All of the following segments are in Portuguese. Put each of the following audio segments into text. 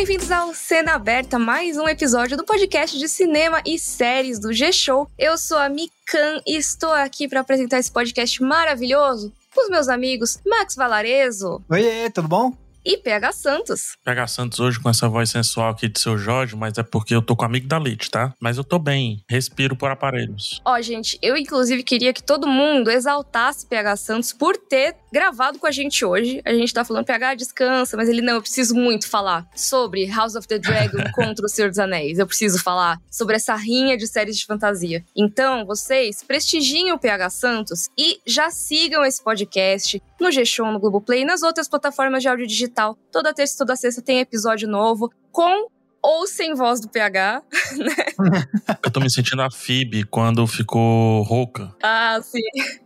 Bem-vindos ao Cena Aberta, mais um episódio do podcast de cinema e séries do G-Show. Eu sou a Mikan e estou aqui para apresentar esse podcast maravilhoso com os meus amigos Max Valarezo. Oi, tudo bom? e PH Santos. PH Santos hoje com essa voz sensual aqui de seu Jorge, mas é porque eu tô com amigo da Lite, tá? Mas eu tô bem, respiro por aparelhos. Ó, gente, eu inclusive queria que todo mundo exaltasse PH Santos por ter gravado com a gente hoje. A gente tá falando PH descansa, mas ele não, eu preciso muito falar sobre House of the Dragon contra o Senhor dos Anéis. Eu preciso falar sobre essa rinha de séries de fantasia. Então, vocês prestigiem o PH Santos e já sigam esse podcast no G-Show, no Globoplay e nas outras plataformas de áudio digital. Toda terça e toda sexta tem episódio novo com ou sem voz do PH, né? Eu tô me sentindo a Phoebe quando ficou rouca. Ah, sim.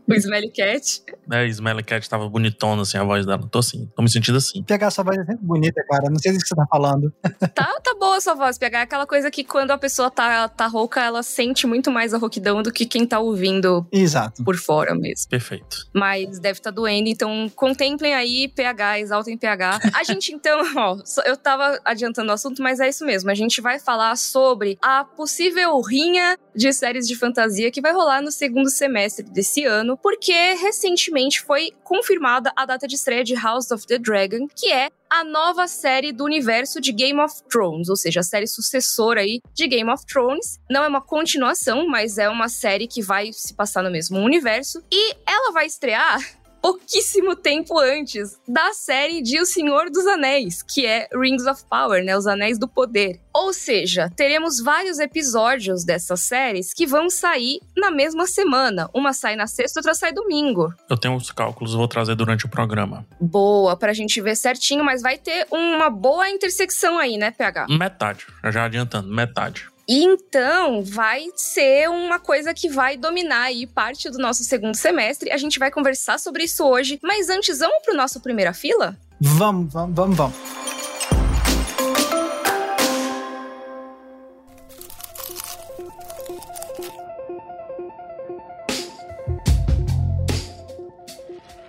O Smelly Cat. É, Smelly Cat tava bonitona, assim, a voz dela. Tô assim, tô me sentindo assim. PH, sua voz é sempre bonita, cara. Não sei do que você tá falando. Tá, tá boa a sua voz, PH. É aquela coisa que quando a pessoa tá, tá rouca, ela sente muito mais a rouquidão do que quem tá ouvindo Exato. por fora mesmo. Perfeito. Mas deve estar tá doendo, então contemplem aí PH, exaltem PH. A gente então, ó, eu tava adiantando o assunto, mas é isso mesmo. A gente vai falar sobre a possível rinha de séries de fantasia que vai rolar no segundo semestre desse ano, porque recentemente foi confirmada a data de estreia de House of the Dragon, que é a nova série do universo de Game of Thrones, ou seja, a série sucessora aí de Game of Thrones. Não é uma continuação, mas é uma série que vai se passar no mesmo universo e ela vai estrear pouquíssimo tempo antes da série de O Senhor dos Anéis, que é Rings of Power, né? Os Anéis do Poder. Ou seja, teremos vários episódios dessas séries que vão sair na mesma semana. Uma sai na sexta, outra sai domingo. Eu tenho os cálculos, vou trazer durante o programa. Boa, pra gente ver certinho, mas vai ter uma boa intersecção aí, né, PH? Metade, já adiantando, metade. Então, vai ser uma coisa que vai dominar aí parte do nosso segundo semestre. A gente vai conversar sobre isso hoje. Mas antes, vamos pro nosso primeira fila? Vamos, vamos, vamos, vamos.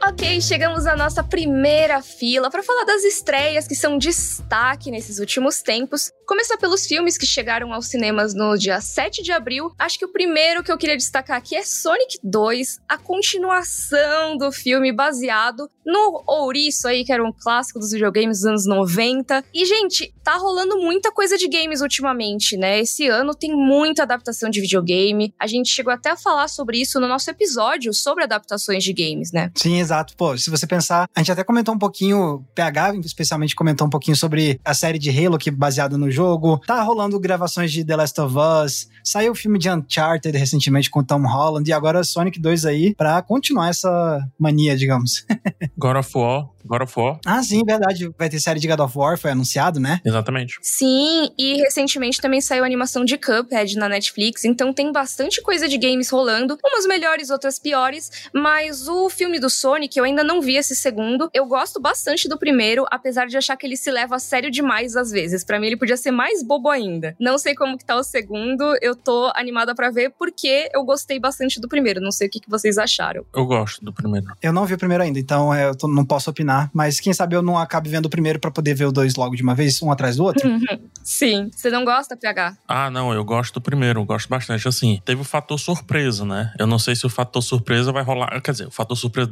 Ok, chegamos à nossa primeira fila para falar das estreias que são destaque nesses últimos tempos. Começar pelos filmes que chegaram aos cinemas no dia 7 de abril. Acho que o primeiro que eu queria destacar aqui é Sonic 2, a continuação do filme baseado no Ouriço aí, que era um clássico dos videogames dos anos 90. E, gente, tá rolando muita coisa de games ultimamente, né? Esse ano tem muita adaptação de videogame. A gente chegou até a falar sobre isso no nosso episódio sobre adaptações de games, né? Sim, exato. Pô, se você pensar, a gente até comentou um pouquinho, PH especialmente comentou um pouquinho sobre a série de Halo que é baseada no jogo. Tá rolando gravações de The Last of Us. Saiu o filme de Uncharted recentemente com Tom Holland. E agora Sonic 2 aí pra continuar essa mania, digamos. God of War. God of War. Ah, sim, verdade. Vai ter série de God of War, foi anunciado, né? Exatamente. Sim, e recentemente também saiu a animação de Cuphead na Netflix, então tem bastante coisa de games rolando, umas melhores, outras piores, mas o filme do Sonic, eu ainda não vi esse segundo. Eu gosto bastante do primeiro, apesar de achar que ele se leva a sério demais às vezes. Para mim ele podia ser mais bobo ainda. Não sei como que tá o segundo, eu tô animada para ver porque eu gostei bastante do primeiro. Não sei o que, que vocês acharam. Eu gosto do primeiro. Eu não vi o primeiro ainda, então é, eu tô, não posso opinar, mas quem sabe eu não acabe vendo o primeiro para poder ver o dois logo de uma vez, um atrás do outro. Sim. Você não gosta, PH? Ah, não, eu gosto do primeiro, eu gosto bastante. Assim, teve o fator surpresa, né? Eu não sei se o fator surpresa vai rolar. Quer dizer, o fator surpresa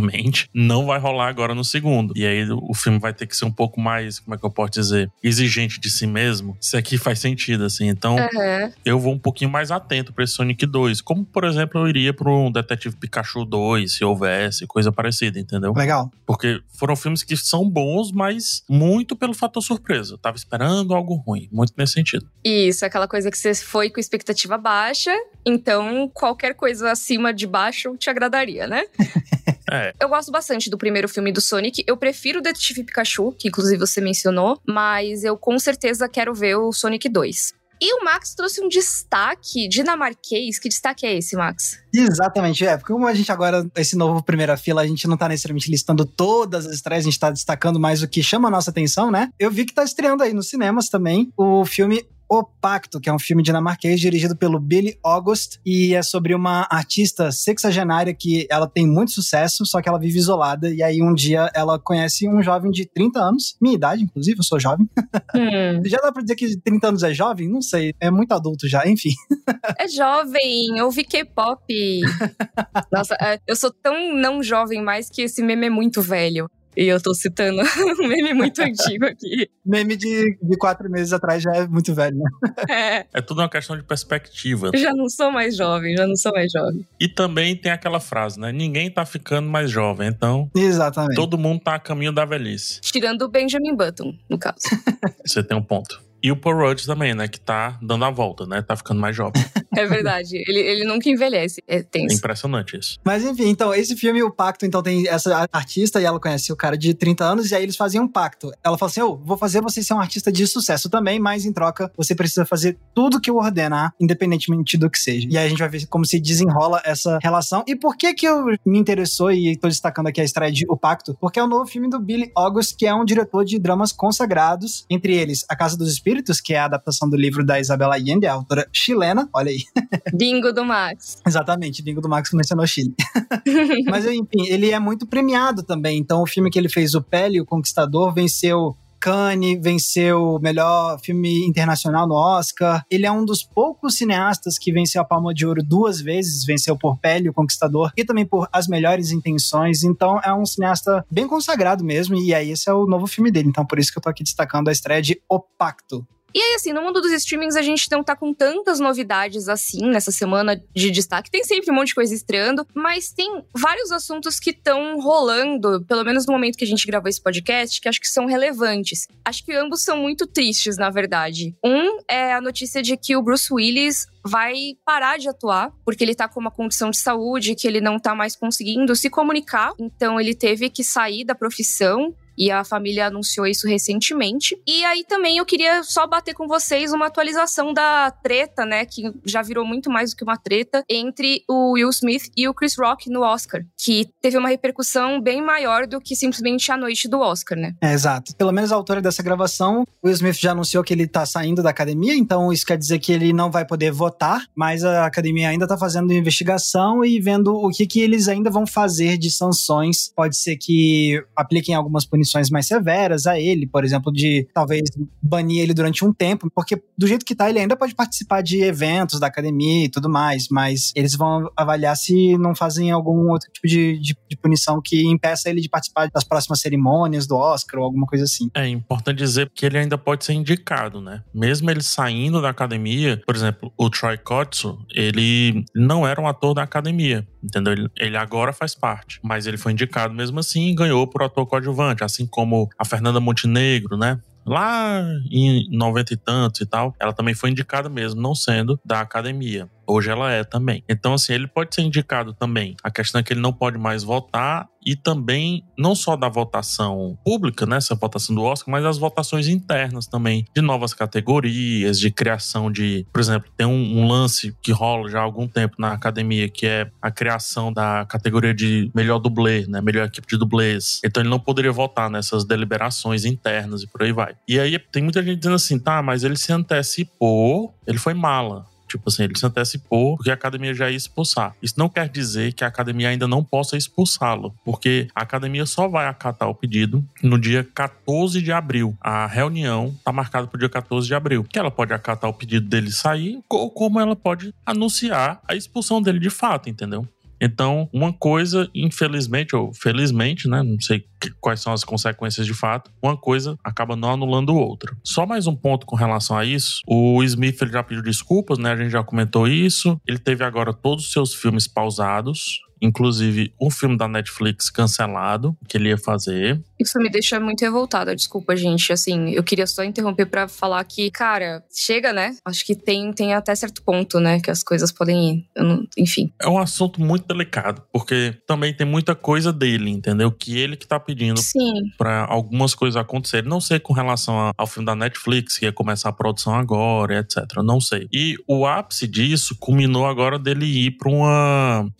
definitivamente não vai rolar agora no segundo. E aí o filme vai ter que ser um pouco mais, como é que eu posso dizer, exigente de si mesmo. Isso aqui faz sentido, assim. Então, Uhum. eu vou um pouquinho mais atento pra esse Sonic 2. Como, por exemplo, eu iria pro Detetive Pikachu 2, se houvesse, coisa parecida, entendeu? Legal. Porque foram filmes que são bons, mas muito pelo fator surpresa. Eu tava esperando algo ruim, muito nesse sentido. Isso, aquela coisa que você foi com expectativa baixa, então qualquer coisa acima de baixo te agradaria, né? É, Eu gosto bastante do primeiro filme do Sonic. Eu prefiro o Detetive Pikachu, que inclusive você mencionou, mas eu com certeza quero ver o Sonic 2. E o Max trouxe um destaque dinamarquês. Que destaque é esse, Max? Exatamente, é. Porque como a gente agora, esse novo primeira fila, a gente não tá necessariamente listando todas as estreias, a gente tá destacando mais o que chama a nossa atenção, né? Eu vi que tá estreando aí nos cinemas também o filme O Pacto, que é um filme dinamarquês dirigido pelo Billy August e é sobre uma artista sexagenária que ela tem muito sucesso, só que ela vive isolada e aí um dia ela conhece um jovem de 30 anos, minha idade, inclusive, eu sou jovem. Hum. já dá pra dizer que 30 anos é jovem? Não sei, é muito adulto já, enfim. é jovem, eu vi K-pop. Nossa, é, eu sou tão não jovem mais que esse meme é muito velho. E eu tô citando um meme muito antigo aqui. Meme de, de quatro meses atrás já é muito velho, né? É. É tudo uma questão de perspectiva. Já não sou mais jovem, já não sou mais jovem. E também tem aquela frase, né? Ninguém tá ficando mais jovem, então. Exatamente. Todo mundo tá a caminho da velhice. Tirando o Benjamin Button, no caso. Você tem um ponto. E o Paul Rudd também, né? Que tá dando a volta, né? Tá ficando mais jovem. É verdade. Ele, ele nunca envelhece. É tenso. É impressionante isso. Mas enfim, então, esse filme, o pacto, então tem essa artista e ela conhece o cara de 30 anos e aí eles faziam um pacto. Ela fala assim: Eu oh, vou fazer você ser um artista de sucesso também, mas em troca você precisa fazer tudo que eu ordenar, independentemente do que seja. E aí a gente vai ver como se desenrola essa relação. E por que que eu me interessou e tô destacando aqui a estreia de O Pacto? Porque é o novo filme do Billy August, que é um diretor de dramas consagrados, entre eles A Casa dos Espíritos, que é a adaptação do livro da Isabela Allende, a autora chilena. Olha aí. Bingo do Max. Exatamente, Bingo do Max mencionou Chile. Mas enfim, ele é muito premiado também. Então o filme que ele fez, O Pele, o Conquistador, venceu Cannes, venceu o melhor filme internacional no Oscar. Ele é um dos poucos cineastas que venceu a Palma de Ouro duas vezes, venceu por Pele, o Conquistador, e também por As Melhores Intenções. Então é um cineasta bem consagrado mesmo, e aí esse é o novo filme dele. Então por isso que eu tô aqui destacando a estreia de O Pacto. E aí, assim, no mundo dos streamings, a gente não tá com tantas novidades assim nessa semana de destaque. Tem sempre um monte de coisa estreando, mas tem vários assuntos que estão rolando, pelo menos no momento que a gente gravou esse podcast, que acho que são relevantes. Acho que ambos são muito tristes, na verdade. Um é a notícia de que o Bruce Willis vai parar de atuar, porque ele tá com uma condição de saúde que ele não tá mais conseguindo se comunicar. Então ele teve que sair da profissão e a família anunciou isso recentemente. E aí também eu queria só bater com vocês uma atualização da treta, né? Que já virou muito mais do que uma treta entre o Will Smith e o Chris Rock no Oscar. Que teve uma repercussão bem maior do que simplesmente a noite do Oscar, né? É, exato. Pelo menos a autora dessa gravação, o Will Smith já anunciou que ele tá saindo da academia, então isso quer dizer que ele não vai poder votar, mas a academia ainda tá fazendo investigação e vendo o que, que eles ainda vão fazer de sanções. Pode ser que apliquem algumas punições punições mais severas a ele, por exemplo, de talvez banir ele durante um tempo, porque do jeito que tá, ele ainda pode participar de eventos da academia e tudo mais, mas eles vão avaliar se não fazem algum outro tipo de, de, de punição que impeça ele de participar das próximas cerimônias do Oscar ou alguma coisa assim. É importante dizer que ele ainda pode ser indicado, né? Mesmo ele saindo da academia, por exemplo, o Troy Kotsu, ele não era um ator da academia, entendeu? Ele, ele agora faz parte, mas ele foi indicado mesmo assim e ganhou por ator coadjuvante, assim como a Fernanda Montenegro, né? Lá em 90 e tantos e tal, ela também foi indicada mesmo, não sendo da academia. Hoje ela é também. Então, assim, ele pode ser indicado também. A questão é que ele não pode mais votar e também, não só da votação pública, né, essa votação do Oscar, mas as votações internas também, de novas categorias, de criação de. Por exemplo, tem um, um lance que rola já há algum tempo na academia, que é a criação da categoria de melhor dublê, né, melhor equipe de dublês. Então, ele não poderia votar nessas deliberações internas e por aí vai. E aí tem muita gente dizendo assim, tá, mas ele se antecipou, ele foi mala. Tipo assim, ele se antecipou porque a academia já ia expulsar. Isso não quer dizer que a academia ainda não possa expulsá-lo, porque a academia só vai acatar o pedido no dia 14 de abril. A reunião está marcada para o dia 14 de abril. Que ela pode acatar o pedido dele sair, ou como ela pode anunciar a expulsão dele de fato, entendeu? Então, uma coisa, infelizmente ou felizmente, né, não sei quais são as consequências de fato, uma coisa acaba não anulando outra. Só mais um ponto com relação a isso. O Smith ele já pediu desculpas, né? A gente já comentou isso. Ele teve agora todos os seus filmes pausados inclusive um filme da Netflix cancelado que ele ia fazer. Isso me deixa muito revoltada, desculpa, gente. Assim, eu queria só interromper para falar que, cara, chega, né? Acho que tem, tem até certo ponto, né? Que as coisas podem ir. Não, enfim. É um assunto muito delicado, porque também tem muita coisa dele, entendeu? Que ele que tá pedindo para algumas coisas acontecerem. Não sei com relação ao filme da Netflix, que ia começar a produção agora, etc. Não sei. E o ápice disso culminou agora dele ir para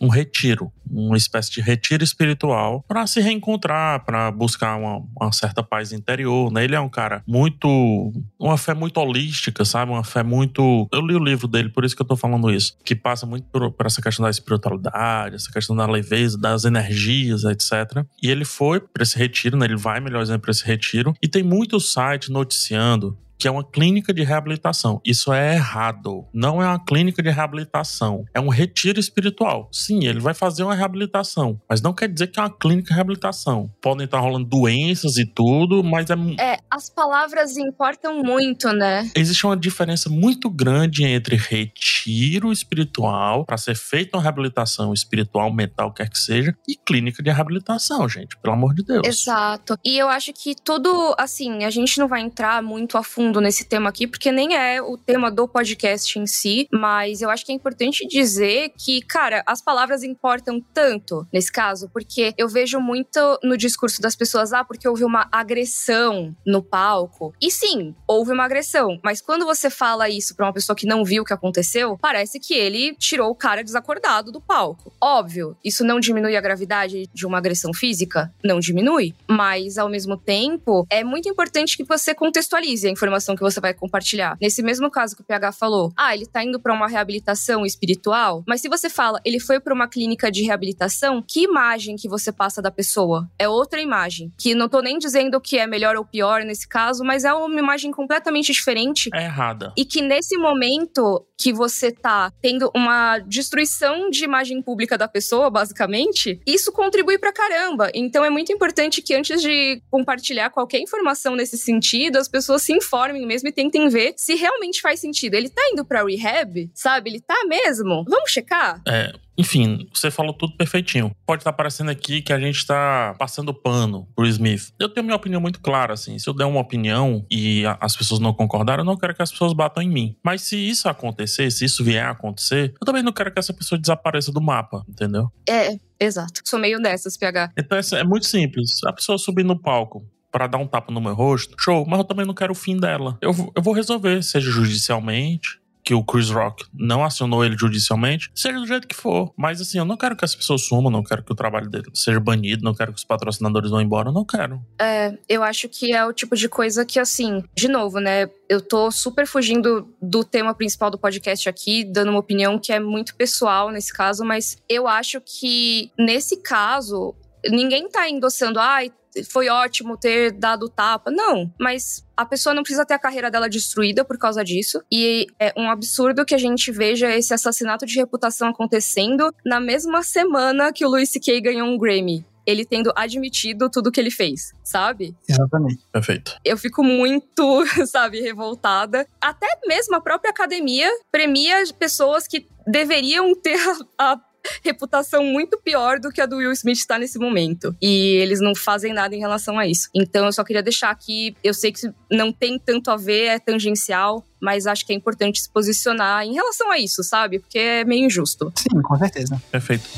um retiro uma espécie de retiro espiritual para se reencontrar, para buscar uma, uma, certa paz interior, né? Ele é um cara muito. uma fé muito holística, sabe? Uma fé muito. Eu li o livro dele, por isso que eu tô falando isso. Que passa muito por, por essa questão da espiritualidade, essa questão da leveza, das energias, etc. E ele foi para esse retiro, né? Ele vai, melhor dizendo, para esse retiro. E tem muitos sites noticiando que é uma clínica de reabilitação. Isso é errado. Não é uma clínica de reabilitação. É um retiro espiritual. Sim, ele vai fazer uma reabilitação, mas não quer dizer que é uma clínica de reabilitação. Podem estar rolando doenças e tudo, mas é. É, as palavras importam muito, né? Existe uma diferença muito grande entre retiro espiritual, para ser feita uma reabilitação espiritual, mental, quer que seja, e clínica de reabilitação, gente. Pelo amor de Deus. Exato. E eu acho que tudo, assim, a gente não vai entrar muito a fundo fundo nesse tema aqui, porque nem é o tema do podcast em si, mas eu acho que é importante dizer que, cara, as palavras importam tanto nesse caso, porque eu vejo muito no discurso das pessoas, ah, porque houve uma agressão no palco. E sim, houve uma agressão, mas quando você fala isso pra uma pessoa que não viu o que aconteceu, parece que ele tirou o cara desacordado do palco. Óbvio, isso não diminui a gravidade de uma agressão física? Não diminui, mas ao mesmo tempo, é muito importante que você contextualize a informação informação que você vai compartilhar. Nesse mesmo caso que o PH falou, ah, ele tá indo para uma reabilitação espiritual, mas se você fala, ele foi para uma clínica de reabilitação, que imagem que você passa da pessoa? É outra imagem, que não tô nem dizendo que é melhor ou pior nesse caso, mas é uma imagem completamente diferente. É errada. E que nesse momento que você tá tendo uma destruição de imagem pública da pessoa, basicamente, isso contribui pra caramba. Então é muito importante que antes de compartilhar qualquer informação nesse sentido, as pessoas se informem mesmo e tentem ver se realmente faz sentido. Ele tá indo pra rehab, sabe? Ele tá mesmo? Vamos checar? É, enfim, você falou tudo perfeitinho. Pode estar parecendo aqui que a gente está passando pano pro Smith. Eu tenho minha opinião muito clara, assim. Se eu der uma opinião e as pessoas não concordarem, eu não quero que as pessoas batam em mim. Mas se isso acontecer, se isso vier a acontecer, eu também não quero que essa pessoa desapareça do mapa, entendeu? É, exato. Sou meio dessas, PH. Então é muito simples. A pessoa subir no palco para dar um tapa no meu rosto, show, mas eu também não quero o fim dela. Eu, eu vou resolver, seja judicialmente, que o Chris Rock não acionou ele judicialmente, seja do jeito que for. Mas assim, eu não quero que as pessoas sumam, não quero que o trabalho dele seja banido, não quero que os patrocinadores vão embora, não quero. É, eu acho que é o tipo de coisa que, assim, de novo, né? Eu tô super fugindo do tema principal do podcast aqui, dando uma opinião que é muito pessoal nesse caso, mas eu acho que nesse caso, ninguém tá endossando, ai, ah, foi ótimo ter dado tapa. Não, mas a pessoa não precisa ter a carreira dela destruída por causa disso. E é um absurdo que a gente veja esse assassinato de reputação acontecendo na mesma semana que o Louis C.K. ganhou um Grammy ele tendo admitido tudo que ele fez, sabe? Exatamente. Perfeito. Eu fico muito, sabe, revoltada. Até mesmo a própria academia premia pessoas que deveriam ter a, a reputação muito pior do que a do Will Smith está nesse momento. E eles não fazem nada em relação a isso. Então eu só queria deixar aqui, eu sei que não tem tanto a ver, é tangencial, mas acho que é importante se posicionar em relação a isso, sabe? Porque é meio injusto. Sim, com certeza. Perfeito.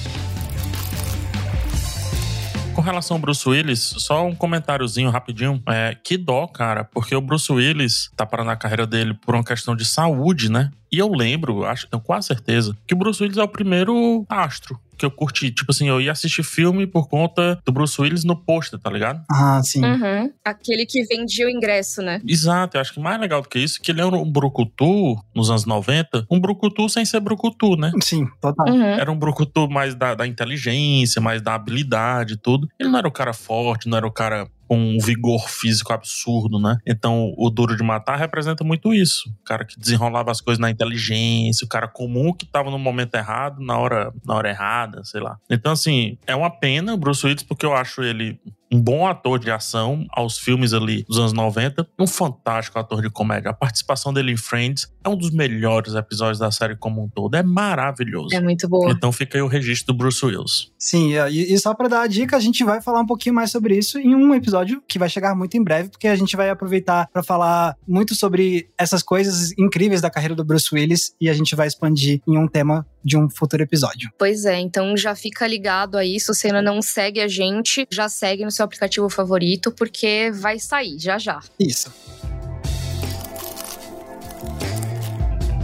Com relação ao Bruce Willis, só um comentáriozinho rapidinho. É, que dó, cara, porque o Bruce Willis tá parando a carreira dele por uma questão de saúde, né? E eu lembro, acho, tenho quase certeza, que o Bruce Willis é o primeiro astro que eu curti. Tipo assim, eu ia assistir filme por conta do Bruce Willis no pôster, tá ligado? Ah, sim. Uhum. Aquele que vendia o ingresso, né? Exato, eu acho que mais legal do que isso, que ele era um brucutu nos anos 90, um brucutu sem ser brucutu, né? Sim, total. Uhum. Era um brucutu mais da, da inteligência, mais da habilidade e tudo. Ele não era o cara forte, não era o cara com um vigor físico absurdo, né? Então, o Duro de Matar representa muito isso. O cara que desenrolava as coisas na inteligência, o cara comum que tava no momento errado, na hora, na hora errada, sei lá. Então, assim, é uma pena o Bruce Willis, porque eu acho ele um bom ator de ação aos filmes ali dos anos 90, um fantástico ator de comédia. A participação dele em Friends é um dos melhores episódios da série como um todo. É maravilhoso. É muito bom. Então fica aí o registro do Bruce Willis. Sim, e só para dar a dica, a gente vai falar um pouquinho mais sobre isso em um episódio que vai chegar muito em breve, porque a gente vai aproveitar para falar muito sobre essas coisas incríveis da carreira do Bruce Willis e a gente vai expandir em um tema de um futuro episódio. Pois é, então já fica ligado aí, se você ainda não segue a gente, já segue no seu aplicativo favorito, porque vai sair já já. Isso.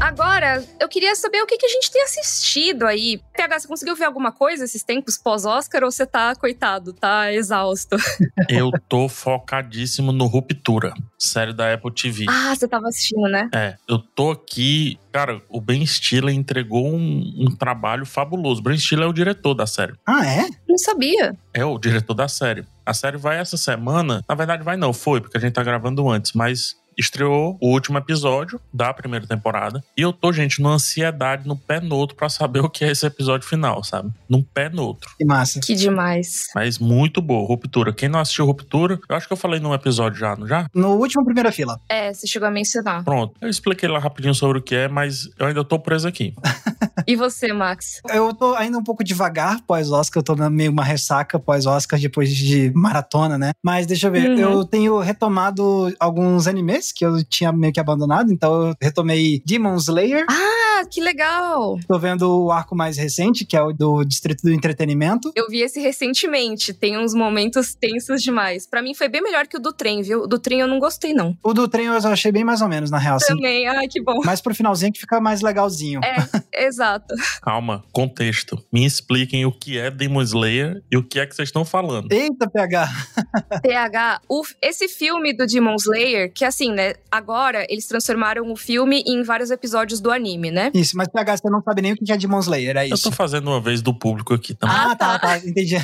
Agora, eu queria saber o que, que a gente tem assistido aí. PH, você conseguiu ver alguma coisa esses tempos pós-Oscar ou você tá, coitado, tá exausto? Eu tô focadíssimo no Ruptura, série da Apple TV. Ah, você tava assistindo, né? É, eu tô aqui. Cara, o Ben Stiller entregou um, um trabalho fabuloso. Ben Stiller é o diretor da série. Ah, é? Não sabia. É o diretor da série. A série vai essa semana. Na verdade, vai não, foi, porque a gente tá gravando antes, mas estreou o último episódio da primeira temporada. E eu tô, gente, numa ansiedade no pé no outro pra saber o que é esse episódio final, sabe? Num pé no outro. Que massa. Que demais. Mas muito boa, Ruptura. Quem não assistiu Ruptura, eu acho que eu falei num episódio já, não já? No último primeira fila. É, você chegou a mencionar. Pronto. Eu expliquei lá rapidinho sobre o que é, mas eu ainda tô preso aqui. E você, Max? Eu tô ainda um pouco devagar pós-Oscar, eu tô na meio uma ressaca pós-Oscar depois de maratona, né? Mas deixa eu ver, Uhum. eu tenho retomado alguns animes que eu tinha meio que abandonado, então eu retomei Demon Slayer, Ah, que legal! tô vendo o arco mais recente, que é o do Distrito do Entretenimento. Eu vi esse recentemente. Tem uns momentos tensos demais. Pra mim foi bem melhor que o do trem, viu? O do trem eu não gostei, não. O do trem eu achei bem mais ou menos, na real, assim. Também, ai, que bom. Mas pro finalzinho que fica mais legalzinho. É, exato. Calma, contexto. Me expliquem o que é Demon Slayer e o que é que vocês estão falando. Eita, PH! TH, o- esse filme do Demon Slayer, que assim, né? Agora eles transformaram o filme em vários episódios do anime, né? Isso, mas PH, você não sabe nem o que é Demon Slayer, é Eu isso. tô fazendo uma vez do público aqui também. Ah, Ah, tá, tá. tá, entendi.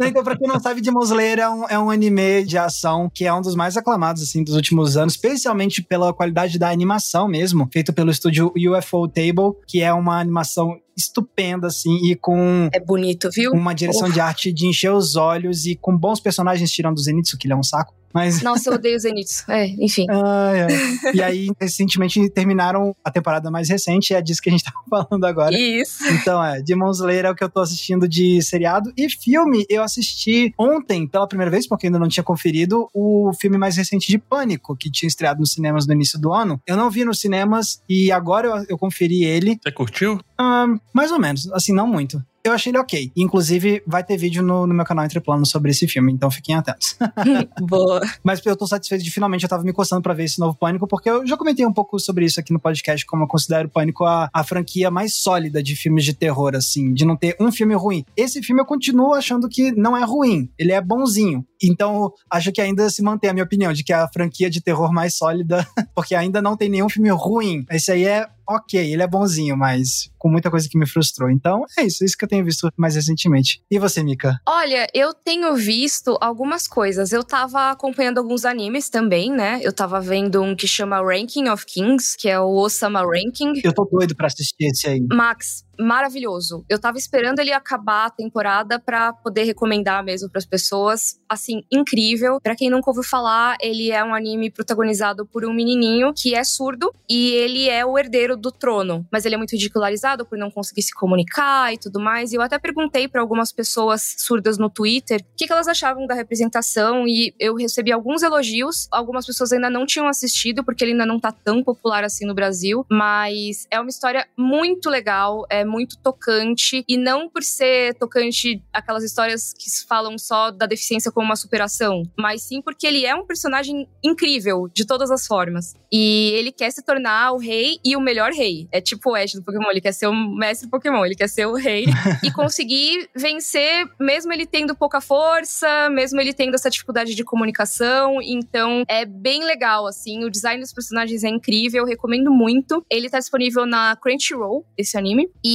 então, pra quem não sabe, Demon Slayer é um, é um anime de ação que é um dos mais aclamados, assim, dos últimos anos, especialmente pela qualidade da animação mesmo, feito pelo estúdio UFO Table, que é uma animação estupenda, assim, e com É bonito, viu? uma direção de arte de encher os olhos e com bons personagens tirando o Zenitsu, que ele é um saco. Mas Nossa, eu odeio Zenitsu. É, enfim. Ai, ai. E aí, recentemente terminaram a temporada mais recente, é disso que a gente tava falando agora. Isso. Então, é, Demon Slayer é o que eu tô assistindo de seriado. E filme, eu assisti ontem, pela primeira vez, porque ainda não tinha conferido, o filme mais recente de Pânico, que tinha estreado nos cinemas no início do ano. Eu não vi nos cinemas e agora eu, eu conferi ele. Você curtiu? ah, mais ou menos, assim, não muito. Eu achei ele ok. Inclusive, vai ter vídeo no, no meu canal Entre Planos sobre esse filme, então fiquem atentos. Boa. Mas eu tô satisfeito de finalmente eu tava me coçando pra ver esse novo Pânico, porque eu já comentei um pouco sobre isso aqui no podcast, como eu considero o Pânico a, a franquia mais sólida de filmes de terror, assim, de não ter um filme ruim. Esse filme eu continuo achando que não é ruim, ele é bonzinho. Então, acho que ainda se mantém a minha opinião de que é a franquia de terror mais sólida, porque ainda não tem nenhum filme ruim. Esse aí é ok, ele é bonzinho, mas com muita coisa que me frustrou. Então, é isso, é isso que eu tenho visto mais recentemente. E você, Mika? Olha, eu tenho visto algumas coisas. Eu tava acompanhando alguns animes também, né? Eu tava vendo um que chama Ranking of Kings, que é o Osama Ranking. Eu tô doido pra assistir esse aí. Max, maravilhoso. Eu tava esperando ele acabar a temporada pra poder recomendar mesmo pras pessoas. Assim, incrível. Pra quem nunca ouviu falar, ele é um anime protagonizado por um menininho que é surdo e ele é o herdeiro do trono, mas ele é muito ridicularizado por não conseguir se comunicar e tudo mais. E eu até perguntei pra algumas pessoas surdas no Twitter o que, que elas achavam da representação e eu recebi alguns elogios. Algumas pessoas ainda não tinham assistido porque ele ainda não tá tão popular assim no Brasil, mas é uma história muito legal, é muito tocante e não por ser tocante aquelas histórias que falam só da deficiência como uma superação, mas sim porque ele é um personagem incrível de todas as formas. E ele quer se tornar o rei e o melhor rei. É tipo o Ash do Pokémon, ele quer ser o mestre Pokémon, ele quer ser o rei e conseguir vencer, mesmo ele tendo pouca força, mesmo ele tendo essa dificuldade de comunicação. Então é bem legal, assim. O design dos personagens é incrível, eu recomendo muito. Ele tá disponível na Crunchyroll, esse anime. E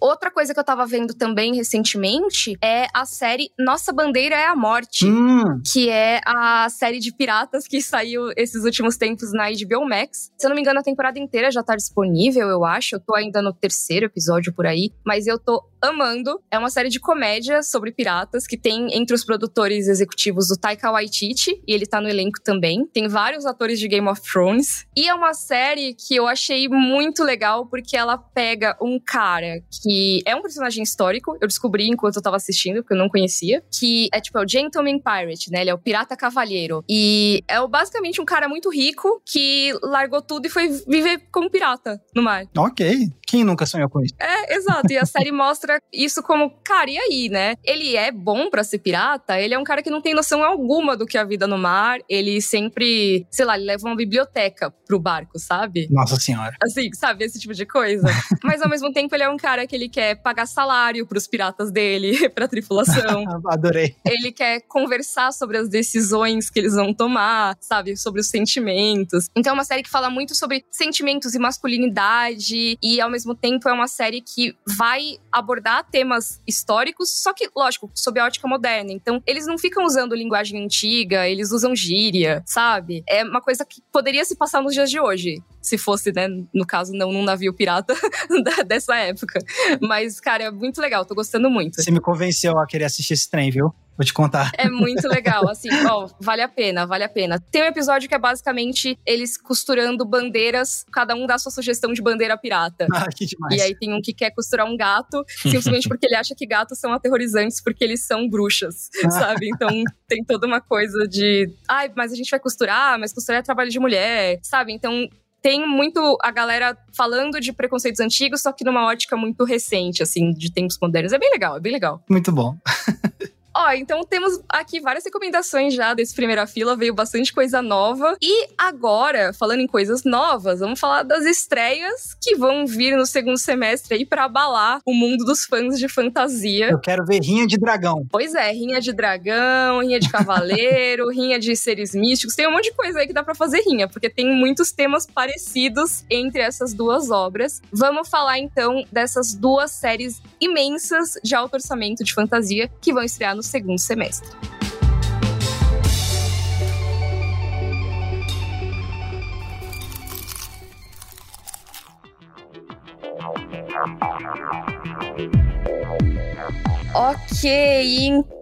outra coisa que eu tava vendo também recentemente é a série Nossa Bandeira é a Morte Hum, que é a série de piratas que saiu esses últimos tempos na HBO Max. Se eu não me engano, a temporada inteira já tá disponível, eu acho. Eu tô ainda no terceiro episódio por aí, mas eu tô amando. É uma série de comédia sobre piratas que tem entre os produtores executivos o Taika Waititi, e ele tá no elenco também. Tem vários atores de Game of Thrones. E é uma série que eu achei muito legal porque ela pega um cara cara que é um personagem histórico. Eu descobri enquanto eu tava assistindo, porque eu não conhecia. Que é tipo é o Gentleman Pirate, né? Ele é o pirata cavalheiro. E é basicamente um cara muito rico que largou tudo e foi viver como pirata no mar. Ok. Quem nunca sonhou com isso? É, exato. E a série mostra isso como, cara, e aí, né? Ele é bom para ser pirata, ele é um cara que não tem noção alguma do que é a vida no mar. Ele sempre, sei lá, ele leva uma biblioteca pro barco, sabe? Nossa senhora. Assim, sabe? Esse tipo de coisa. Mas ao mesmo tempo, ele é um cara que ele quer pagar salário pros piratas dele, pra tripulação. Adorei. Ele quer conversar sobre as decisões que eles vão tomar, sabe? Sobre os sentimentos. Então é uma série que fala muito sobre sentimentos e masculinidade e ao mesmo mesmo tempo é uma série que vai abordar temas históricos, só que, lógico, sob a ótica moderna. Então, eles não ficam usando linguagem antiga, eles usam gíria, sabe? É uma coisa que poderia se passar nos dias de hoje se fosse, né, no caso, não num navio pirata dessa época. Mas, cara, é muito legal, tô gostando muito. Você me convenceu a querer assistir esse trem, viu? Vou te contar. É muito legal, assim, ó, vale a pena, vale a pena. Tem um episódio que é basicamente eles costurando bandeiras, cada um dá sua sugestão de bandeira pirata. Ah, que demais. E aí tem um que quer costurar um gato, simplesmente porque ele acha que gatos são aterrorizantes porque eles são bruxas, sabe? Então tem toda uma coisa de, ai, mas a gente vai costurar, mas costurar é trabalho de mulher, sabe? Então tem muito a galera falando de preconceitos antigos, só que numa ótica muito recente, assim, de tempos modernos. É bem legal, é bem legal. Muito bom. Ó, então temos aqui várias recomendações já desse primeira fila, veio bastante coisa nova. E agora, falando em coisas novas, vamos falar das estreias que vão vir no segundo semestre aí para abalar o mundo dos fãs de fantasia. Eu quero ver Rinha de Dragão. Pois é, Rinha de Dragão, Rinha de Cavaleiro, Rinha de Seres Místicos, tem um monte de coisa aí que dá para fazer rinha, porque tem muitos temas parecidos entre essas duas obras. Vamos falar então dessas duas séries imensas de alto orçamento de fantasia que vão estrear no segundo semestre. Ok, então,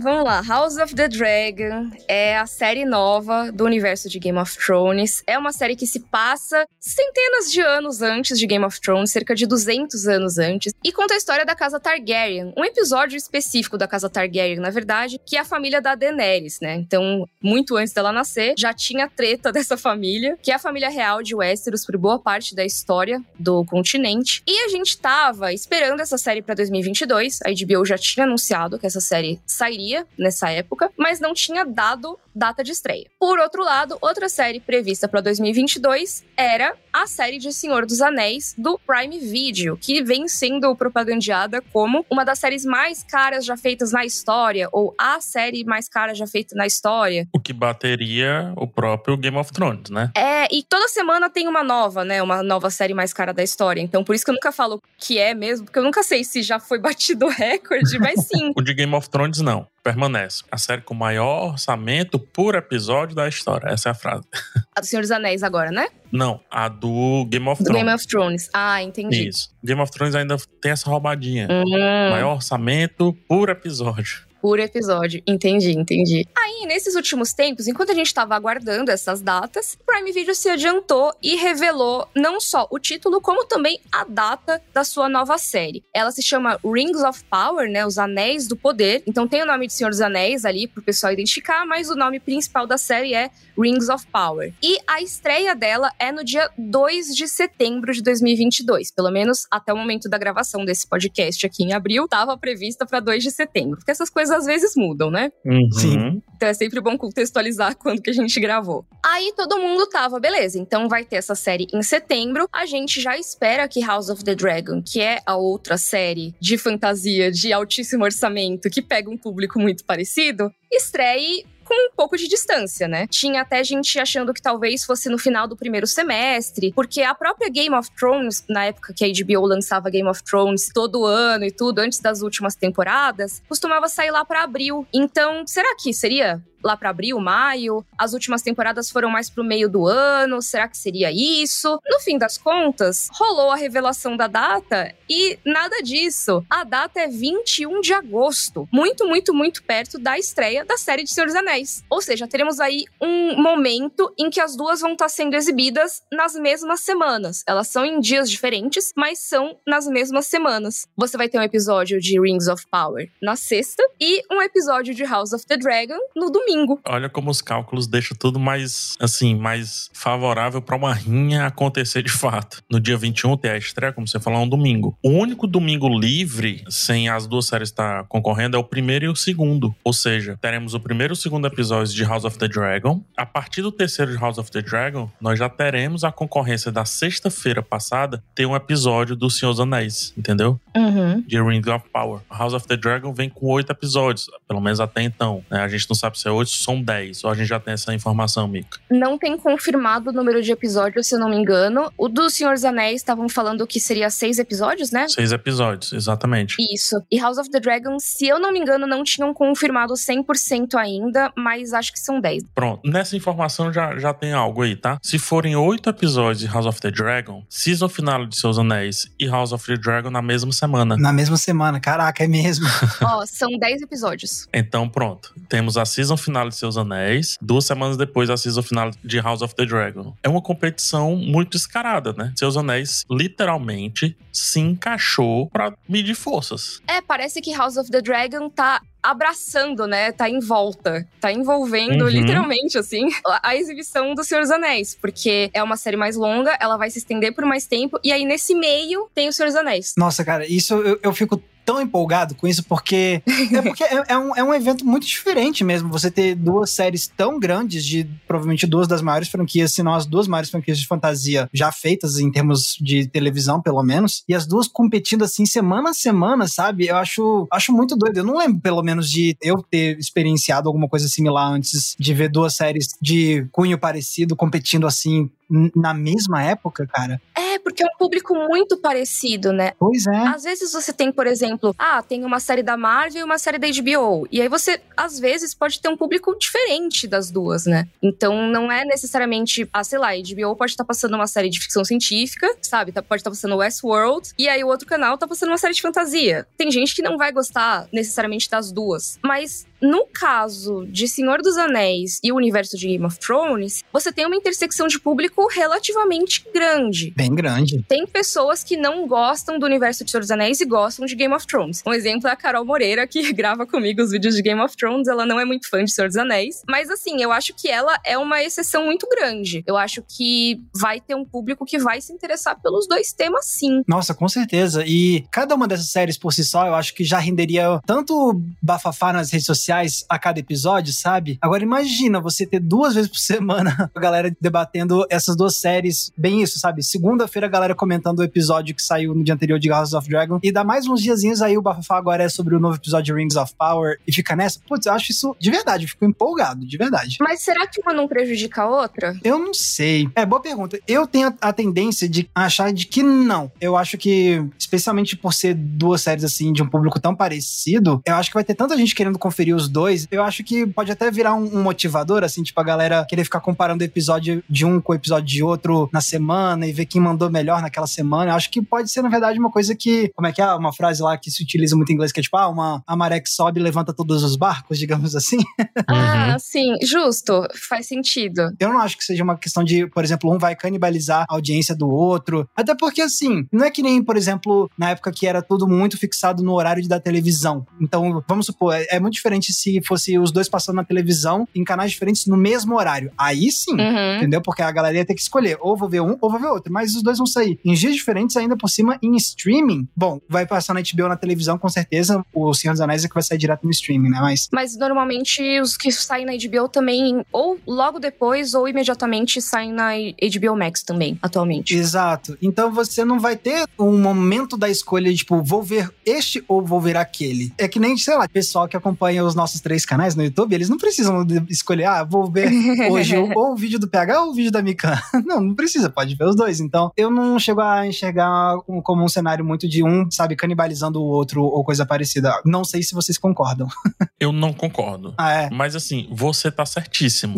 vamos lá. House of the Dragon é a série nova do universo de Game of Thrones. É uma série que se passa centenas de anos antes de Game of Thrones, cerca de 200 anos antes, e conta a história da casa Targaryen. Um episódio específico da casa Targaryen, na verdade, que é a família da Daenerys, né? Então, muito antes dela nascer, já tinha treta dessa família, que é a família real de Westeros por boa parte da história do continente. E a gente tava esperando essa série para 2022. A HBO já tinha anunciado que essa série sairia nessa época, mas não tinha dado data de estreia. Por outro lado, outra série prevista para 2022 era a série de Senhor dos Anéis do Prime Video, que vem sendo propagandeada como uma das séries mais caras já feitas na história, ou a série mais cara já feita na história. O que bateria o próprio Game of Thrones, né? É, e toda semana tem uma nova, né? Uma nova série mais cara da história. Então, por isso que eu nunca falo que é mesmo, porque eu nunca sei se já foi batido o recorde, mas sim. o de Game of Thrones, não permanece. A série com maior orçamento por episódio da história. Essa é a frase. A do Senhor dos Anéis agora, né? Não, a do Game of do Thrones. Game of Thrones. Ah, entendi. Isso. Game of Thrones ainda tem essa roubadinha. Hum. Maior orçamento por episódio por episódio. Entendi, entendi. Aí, nesses últimos tempos, enquanto a gente estava aguardando essas datas, Prime Video se adiantou e revelou não só o título, como também a data da sua nova série. Ela se chama Rings of Power, né? Os Anéis do Poder. Então tem o nome de Senhor dos Anéis ali pro pessoal identificar, mas o nome principal da série é Rings of Power. E a estreia dela é no dia 2 de setembro de 2022. Pelo menos até o momento da gravação desse podcast aqui em abril, estava prevista para 2 de setembro. Porque essas coisas às vezes mudam, né? Uhum. Sim. Então é sempre bom contextualizar quando que a gente gravou. Aí todo mundo tava, beleza, então vai ter essa série em setembro. A gente já espera que House of the Dragon, que é a outra série de fantasia de altíssimo orçamento que pega um público muito parecido, estreie com um pouco de distância, né? Tinha até gente achando que talvez fosse no final do primeiro semestre, porque a própria Game of Thrones, na época que a HBO lançava Game of Thrones todo ano e tudo, antes das últimas temporadas, costumava sair lá para abril. Então, será que seria lá para abril, maio? As últimas temporadas foram mais pro meio do ano? Será que seria isso? No fim das contas, rolou a revelação da data e nada disso. A data é 21 de agosto, muito, muito, muito perto da estreia da série de Senhor dos Anéis. Ou seja, teremos aí um momento em que as duas vão estar sendo exibidas nas mesmas semanas. Elas são em dias diferentes, mas são nas mesmas semanas. Você vai ter um episódio de Rings of Power na sexta e um episódio de House of the Dragon no domingo. Olha como os cálculos deixam tudo mais, assim, mais favorável para uma rinha acontecer de fato. No dia 21 tem a estreia, como você falou, é um domingo. O único domingo livre, sem as duas séries estar concorrendo, é o primeiro e o segundo. Ou seja, teremos o primeiro e o segundo episódio de House of the Dragon. A partir do terceiro de House of the Dragon, nós já teremos a concorrência da sexta-feira passada ter um episódio do Senhor dos Anéis, entendeu? Uhum. De Ring of Power. House of the Dragon vem com oito episódios, pelo menos até então. Né? A gente não sabe se é oito, são dez. Ou a gente já tem essa informação, Mika? Não tem confirmado o número de episódios, se não me engano. O do Senhor dos Anéis estavam falando que seria seis episódios, né? Seis episódios, exatamente. Isso. E House of the Dragon, se eu não me engano, não tinham confirmado 100% ainda, mas acho que são 10. Pronto. Nessa informação já, já tem algo aí, tá? Se forem oito episódios de House of the Dragon, season final de Seus Anéis e House of the Dragon na mesma semana. Na mesma semana, caraca, é mesmo. Ó, são 10 episódios. Então, pronto. Temos a season final de Seus Anéis, duas semanas depois a season final de House of the Dragon. É uma competição muito descarada, né? Seus Anéis literalmente se encaixou pra medir forças. É, parece que House of the Dragon tá abraçando, né? Tá em volta. Tá envolvendo, Uhum. literalmente, assim, a, a exibição do Senhor dos Anéis. Porque é uma série mais longa, ela vai se estender por mais tempo. E aí, nesse meio, tem o Senhor dos Anéis. Nossa, cara, isso eu, eu fico tão empolgado com isso, porque é porque é, é um, é um evento muito diferente mesmo. Você ter duas séries tão grandes, de provavelmente duas das maiores franquias, se não as duas maiores franquias de fantasia já feitas em termos de televisão, pelo menos, e as duas competindo assim semana a semana, sabe? Eu acho, acho muito doido. Eu não lembro, pelo menos, de eu ter experienciado alguma coisa similar antes de ver duas séries de cunho parecido competindo assim na mesma época, cara. É, porque é um público muito parecido, né? Pois é. Às vezes você tem, por exemplo, ah, tem uma série da Marvel e uma série da HBO. E aí você, às vezes, pode ter um público diferente das duas, né? Então não é necessariamente, ah, sei lá, a HBO pode estar passando uma série de ficção científica, sabe? Tá- Pode estar passando Westworld. E aí o outro canal tá passando uma série de fantasia. Tem gente que não vai gostar necessariamente das duas. Mas no caso de Senhor dos Anéis e o universo de Game of Thrones, você tem uma intersecção de público relativamente grande. Bem grande. Tem pessoas que não gostam do universo de Senhor dos Anéis e gostam de Game of Thrones. Um exemplo é a Carol Moreira, que grava comigo os vídeos de Game of Thrones. Ela não é muito fã de Senhor dos Anéis. Mas assim, eu acho que ela é uma exceção muito grande. Eu acho que vai ter um público que vai se interessar pelos dois temas, sim. Nossa, com certeza. E cada uma dessas séries por si só, eu acho que já renderia tanto bafafá nas redes sociais a cada episódio, sabe? Agora imagina você ter duas vezes por semana a galera debatendo essas duas séries. Bem isso, sabe? Segunda-feira a galera comentando o episódio que saiu no dia anterior de House of Dragon. E dá mais uns diazinhos aí o bafafá agora é sobre o novo episódio de Rings of Power. E fica nessa. Putz, eu acho isso de verdade. Eu fico empolgado, de verdade. Mas será que uma não prejudica a outra? Eu não sei. É, boa pergunta. Eu tenho a, a tendência de achar de que não. Eu acho que, especialmente por ser duas séries assim, de um público tão parecido, eu acho que vai ter tanta gente querendo conferir os dois. Eu acho que pode até virar um, um motivador, assim, tipo, a galera querer ficar comparando o episódio de um com o episódio de outro na semana e ver quem mandou melhor naquela semana. Eu acho que pode ser, na verdade, uma coisa que. Como é que é? Uma frase lá que se utiliza muito em inglês, que é tipo, ah, uma a maré que sobe e levanta todos os barcos, digamos assim. Ah, sim, justo. Faz sentido. Eu não acho que seja uma questão de, por exemplo, um vai canibalizar a audiência do outro. Até porque, assim, não é que nem, por exemplo, na época que era tudo muito fixado no horário de da televisão. Então, vamos supor, é, é muito diferente se fosse os dois passando na televisão em canais diferentes no mesmo horário. Aí sim. Uhum. Entendeu? Porque a galera ia ter que escolher, ou vou ver um, ou vou ver outro. Mas os dois vão sair em dias diferentes, ainda por cima, em streaming. Bom, vai passar na HBO na televisão, com certeza. O Senhor dos Anéis é que vai sair direto no streaming, né? Mas Mas normalmente os que saem na HBO também, ou logo depois, ou imediatamente saem na HBO Max também, atualmente. Exato. Então você não vai ter um momento da escolha, tipo, vou ver este ou vou ver aquele. É que nem, sei lá, pessoal que acompanha os nossos três canais no YouTube, eles não precisam escolher, ah, vou ver hoje ou o vídeo do PH ou o vídeo da Mikan. Não, não precisa, pode ver os dois. Então, eu não chego a enxergar como um cenário muito de um, sabe, canibalizando o outro ou coisa parecida. Não sei se vocês concordam. Eu não concordo. Ah, é? Mas assim, você tá certíssimo.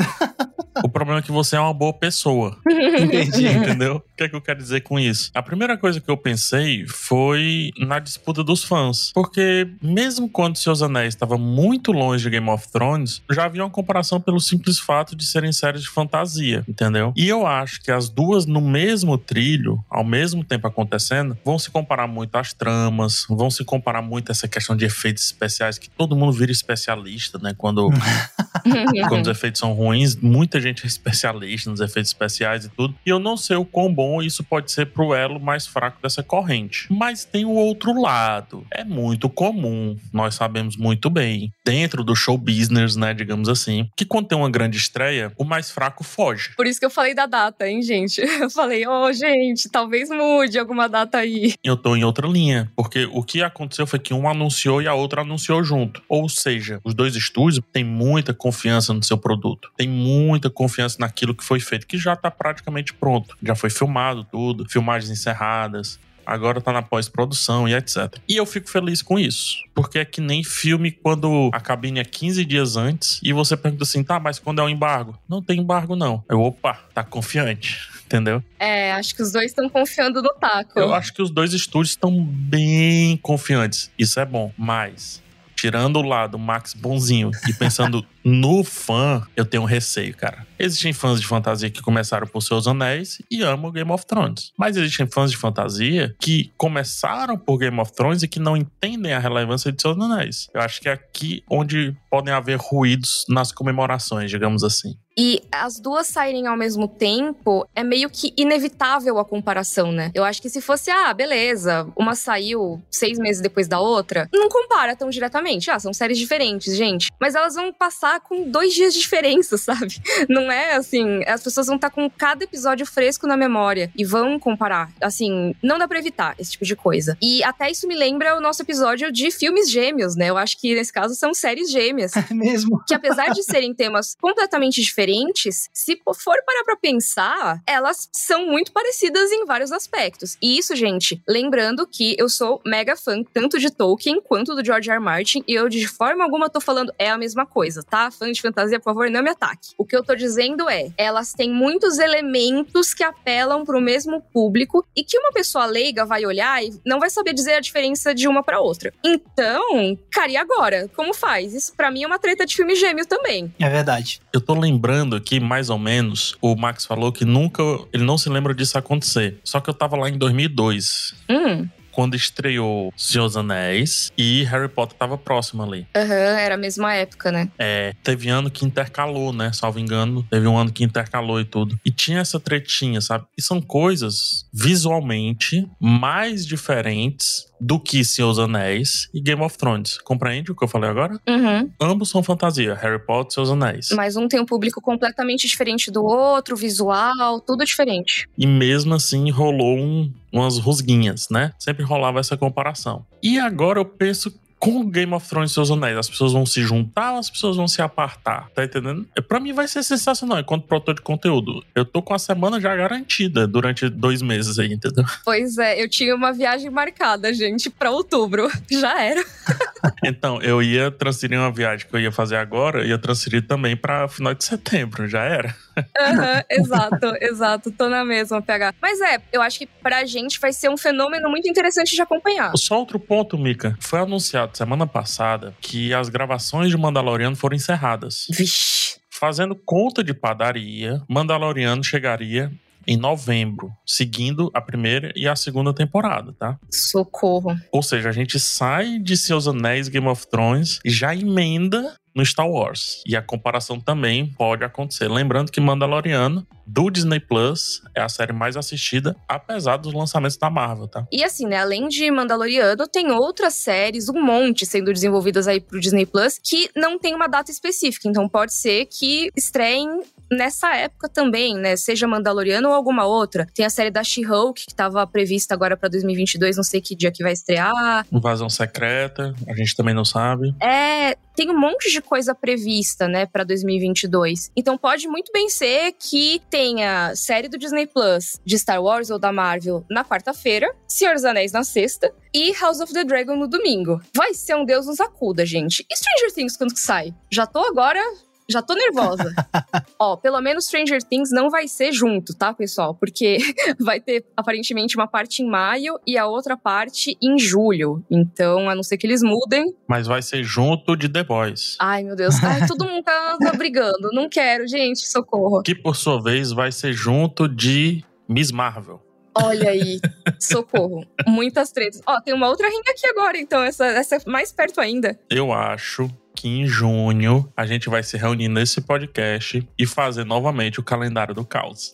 O problema é que você é uma boa pessoa. Entendi. Entendeu? O que é que eu quero dizer com isso? A primeira coisa que eu pensei foi na disputa dos fãs. Porque mesmo quando Seus Anéis estava muito longe de Game of Thrones, já havia uma comparação pelo simples fato de serem séries de fantasia, entendeu? E eu acho que as duas no mesmo trilho, ao mesmo tempo acontecendo, vão se comparar muito às tramas, vão se comparar muito essa questão de efeitos especiais, que todo mundo vira especialista, né? Quando, quando os efeitos são ruins, muita gente é especialista nos efeitos especiais e tudo. E eu não sei o quão bom isso pode ser pro elo mais fraco dessa corrente. Mas tem o outro lado. É muito comum, nós sabemos muito bem, dentro do show business, né, digamos assim, que quando tem uma grande estreia, o mais fraco foge. Por isso que eu falei da data, hein, gente? Eu falei, ô, oh, gente, talvez mude alguma data aí. Eu tô em outra linha, porque o que aconteceu foi que um anunciou e a outra anunciou junto. Ou seja, os dois estúdios têm muita confiança no seu produto, tem muita confiança naquilo que foi feito, que já tá praticamente pronto. Já foi filmado tudo, filmagens encerradas, agora tá na pós-produção e etc. E eu fico feliz com isso, porque é que nem filme quando a cabine é 15 dias antes e você pergunta assim, tá, mas quando é o um embargo? Não tem embargo não. Eu, opa, tá confiante, entendeu? É, acho que os dois estão confiando no taco. Eu acho que os dois estúdios estão bem confiantes. Isso é bom, mas tirando o lado Max bonzinho e pensando no fã, eu tenho um receio, cara. Existem fãs de fantasia que começaram por Seus Anéis e amam Game of Thrones. Mas existem fãs de fantasia que começaram por Game of Thrones e que não entendem a relevância de Seus Anéis. Eu acho que é aqui onde podem haver ruídos nas comemorações, digamos assim. E as duas saírem ao mesmo tempo é meio que inevitável a comparação, né? Eu acho que se fosse, ah, beleza, uma saiu seis meses depois da outra, não compara tão diretamente. Ah, são séries diferentes, gente. Mas elas vão passar com dois dias de diferença, sabe? Não é assim. As pessoas vão estar com cada episódio fresco na memória e vão comparar. Assim, não dá pra evitar esse tipo de coisa. E até isso me lembra o nosso episódio de filmes gêmeos, né? Eu acho que nesse caso são séries gêmeas. É mesmo. Que apesar de serem temas completamente diferentes, diferentes, se for parar pra pensar, elas são muito parecidas em vários aspectos. E isso, gente, lembrando que eu sou mega fã tanto de Tolkien quanto do George R. R. Martin, e eu de forma alguma tô falando é a mesma coisa, tá? Fã de fantasia, por favor, não me ataque. O que eu tô dizendo é, elas têm muitos elementos que apelam pro mesmo público e que uma pessoa leiga vai olhar e não vai saber dizer a diferença de uma para outra. Então, cara, e agora? Como faz? Isso para mim é uma treta de filme gêmeo também. É verdade. Eu tô lembrando lembrando aqui, mais ou menos, o Max falou que nunca. Ele não se lembra disso acontecer. Só que eu tava lá em 2002. Hum quando estreou Senhor dos Anéis e Harry Potter tava próximo ali. Aham, uhum, era a mesma época, né? É, teve ano que intercalou, né? Salvo engano, teve um ano que intercalou e tudo. E tinha essa tretinha, sabe? E são coisas visualmente mais diferentes do que Senhor dos Anéis e Game of Thrones. Compreende o que eu falei agora? Uhum. Ambos são fantasia, Harry Potter e Seus Anéis. Mas um tem um público completamente diferente do outro, visual, tudo diferente. E mesmo assim rolou um, umas rusguinhas, né? Sempre rolava essa comparação. E agora eu penso com Game of Thrones e seus anéis, as pessoas vão se juntar ou as pessoas vão se apartar? Tá entendendo? É, pra mim vai ser sensacional enquanto produtor de conteúdo. Eu tô com a semana já garantida durante dois meses aí, entendeu? Pois é, eu tinha uma viagem marcada, gente, pra outubro. Já era. então, eu ia transferir uma viagem que eu ia fazer agora, ia transferir também pra final de setembro, já era. Uhum, exato, exato. Tô na mesma, PH. Mas é, eu acho que pra gente vai ser um fenômeno muito interessante de acompanhar. Só outro ponto, Mika. Foi anunciado semana passada que as gravações de Mandaloriano foram encerradas. Vixe. Fazendo conta de padaria, Mandaloriano chegaria em novembro, seguindo a primeira e a segunda temporada, tá? Socorro. Ou seja, a gente sai de Seus Anéis Game of Thrones e já emenda no Star Wars. E a comparação também pode acontecer. Lembrando que Mandaloriano, do Disney Plus, é a série mais assistida, apesar dos lançamentos da Marvel, tá? E assim, né? Além de Mandaloriano, tem outras séries, um monte sendo desenvolvidas aí pro Disney Plus, que não tem uma data específica. Então pode ser que estreiem nessa época também, né? Seja Mandaloriano ou alguma outra. Tem a série da She-Hulk, que tava prevista agora pra 2022, não sei que dia que vai estrear. Invasão secreta, a gente também não sabe. É, tem um monte de coisa prevista, né, para 2022. Então pode muito bem ser que tenha série do Disney Plus de Star Wars ou da Marvel na quarta-feira, Senhor dos Anéis na sexta e House of the Dragon no domingo. Vai ser um Deus nos acuda, gente. E Stranger Things quando que sai? Já tô agora já tô nervosa. Ó, pelo menos Stranger Things não vai ser junto, tá, pessoal? Porque vai ter aparentemente uma parte em maio e a outra parte em julho. Então, a não ser que eles mudem. Mas vai ser junto de The Boys. Ai, meu Deus. Ai, todo mundo tá, tá brigando. Não quero, gente, socorro. Que por sua vez vai ser junto de Miss Marvel. Olha aí, socorro. Muitas tretas. Ó, tem uma outra rinha aqui agora, então, essa, essa é mais perto ainda. Eu acho que em junho a gente vai se reunir nesse podcast e fazer novamente o calendário do caos.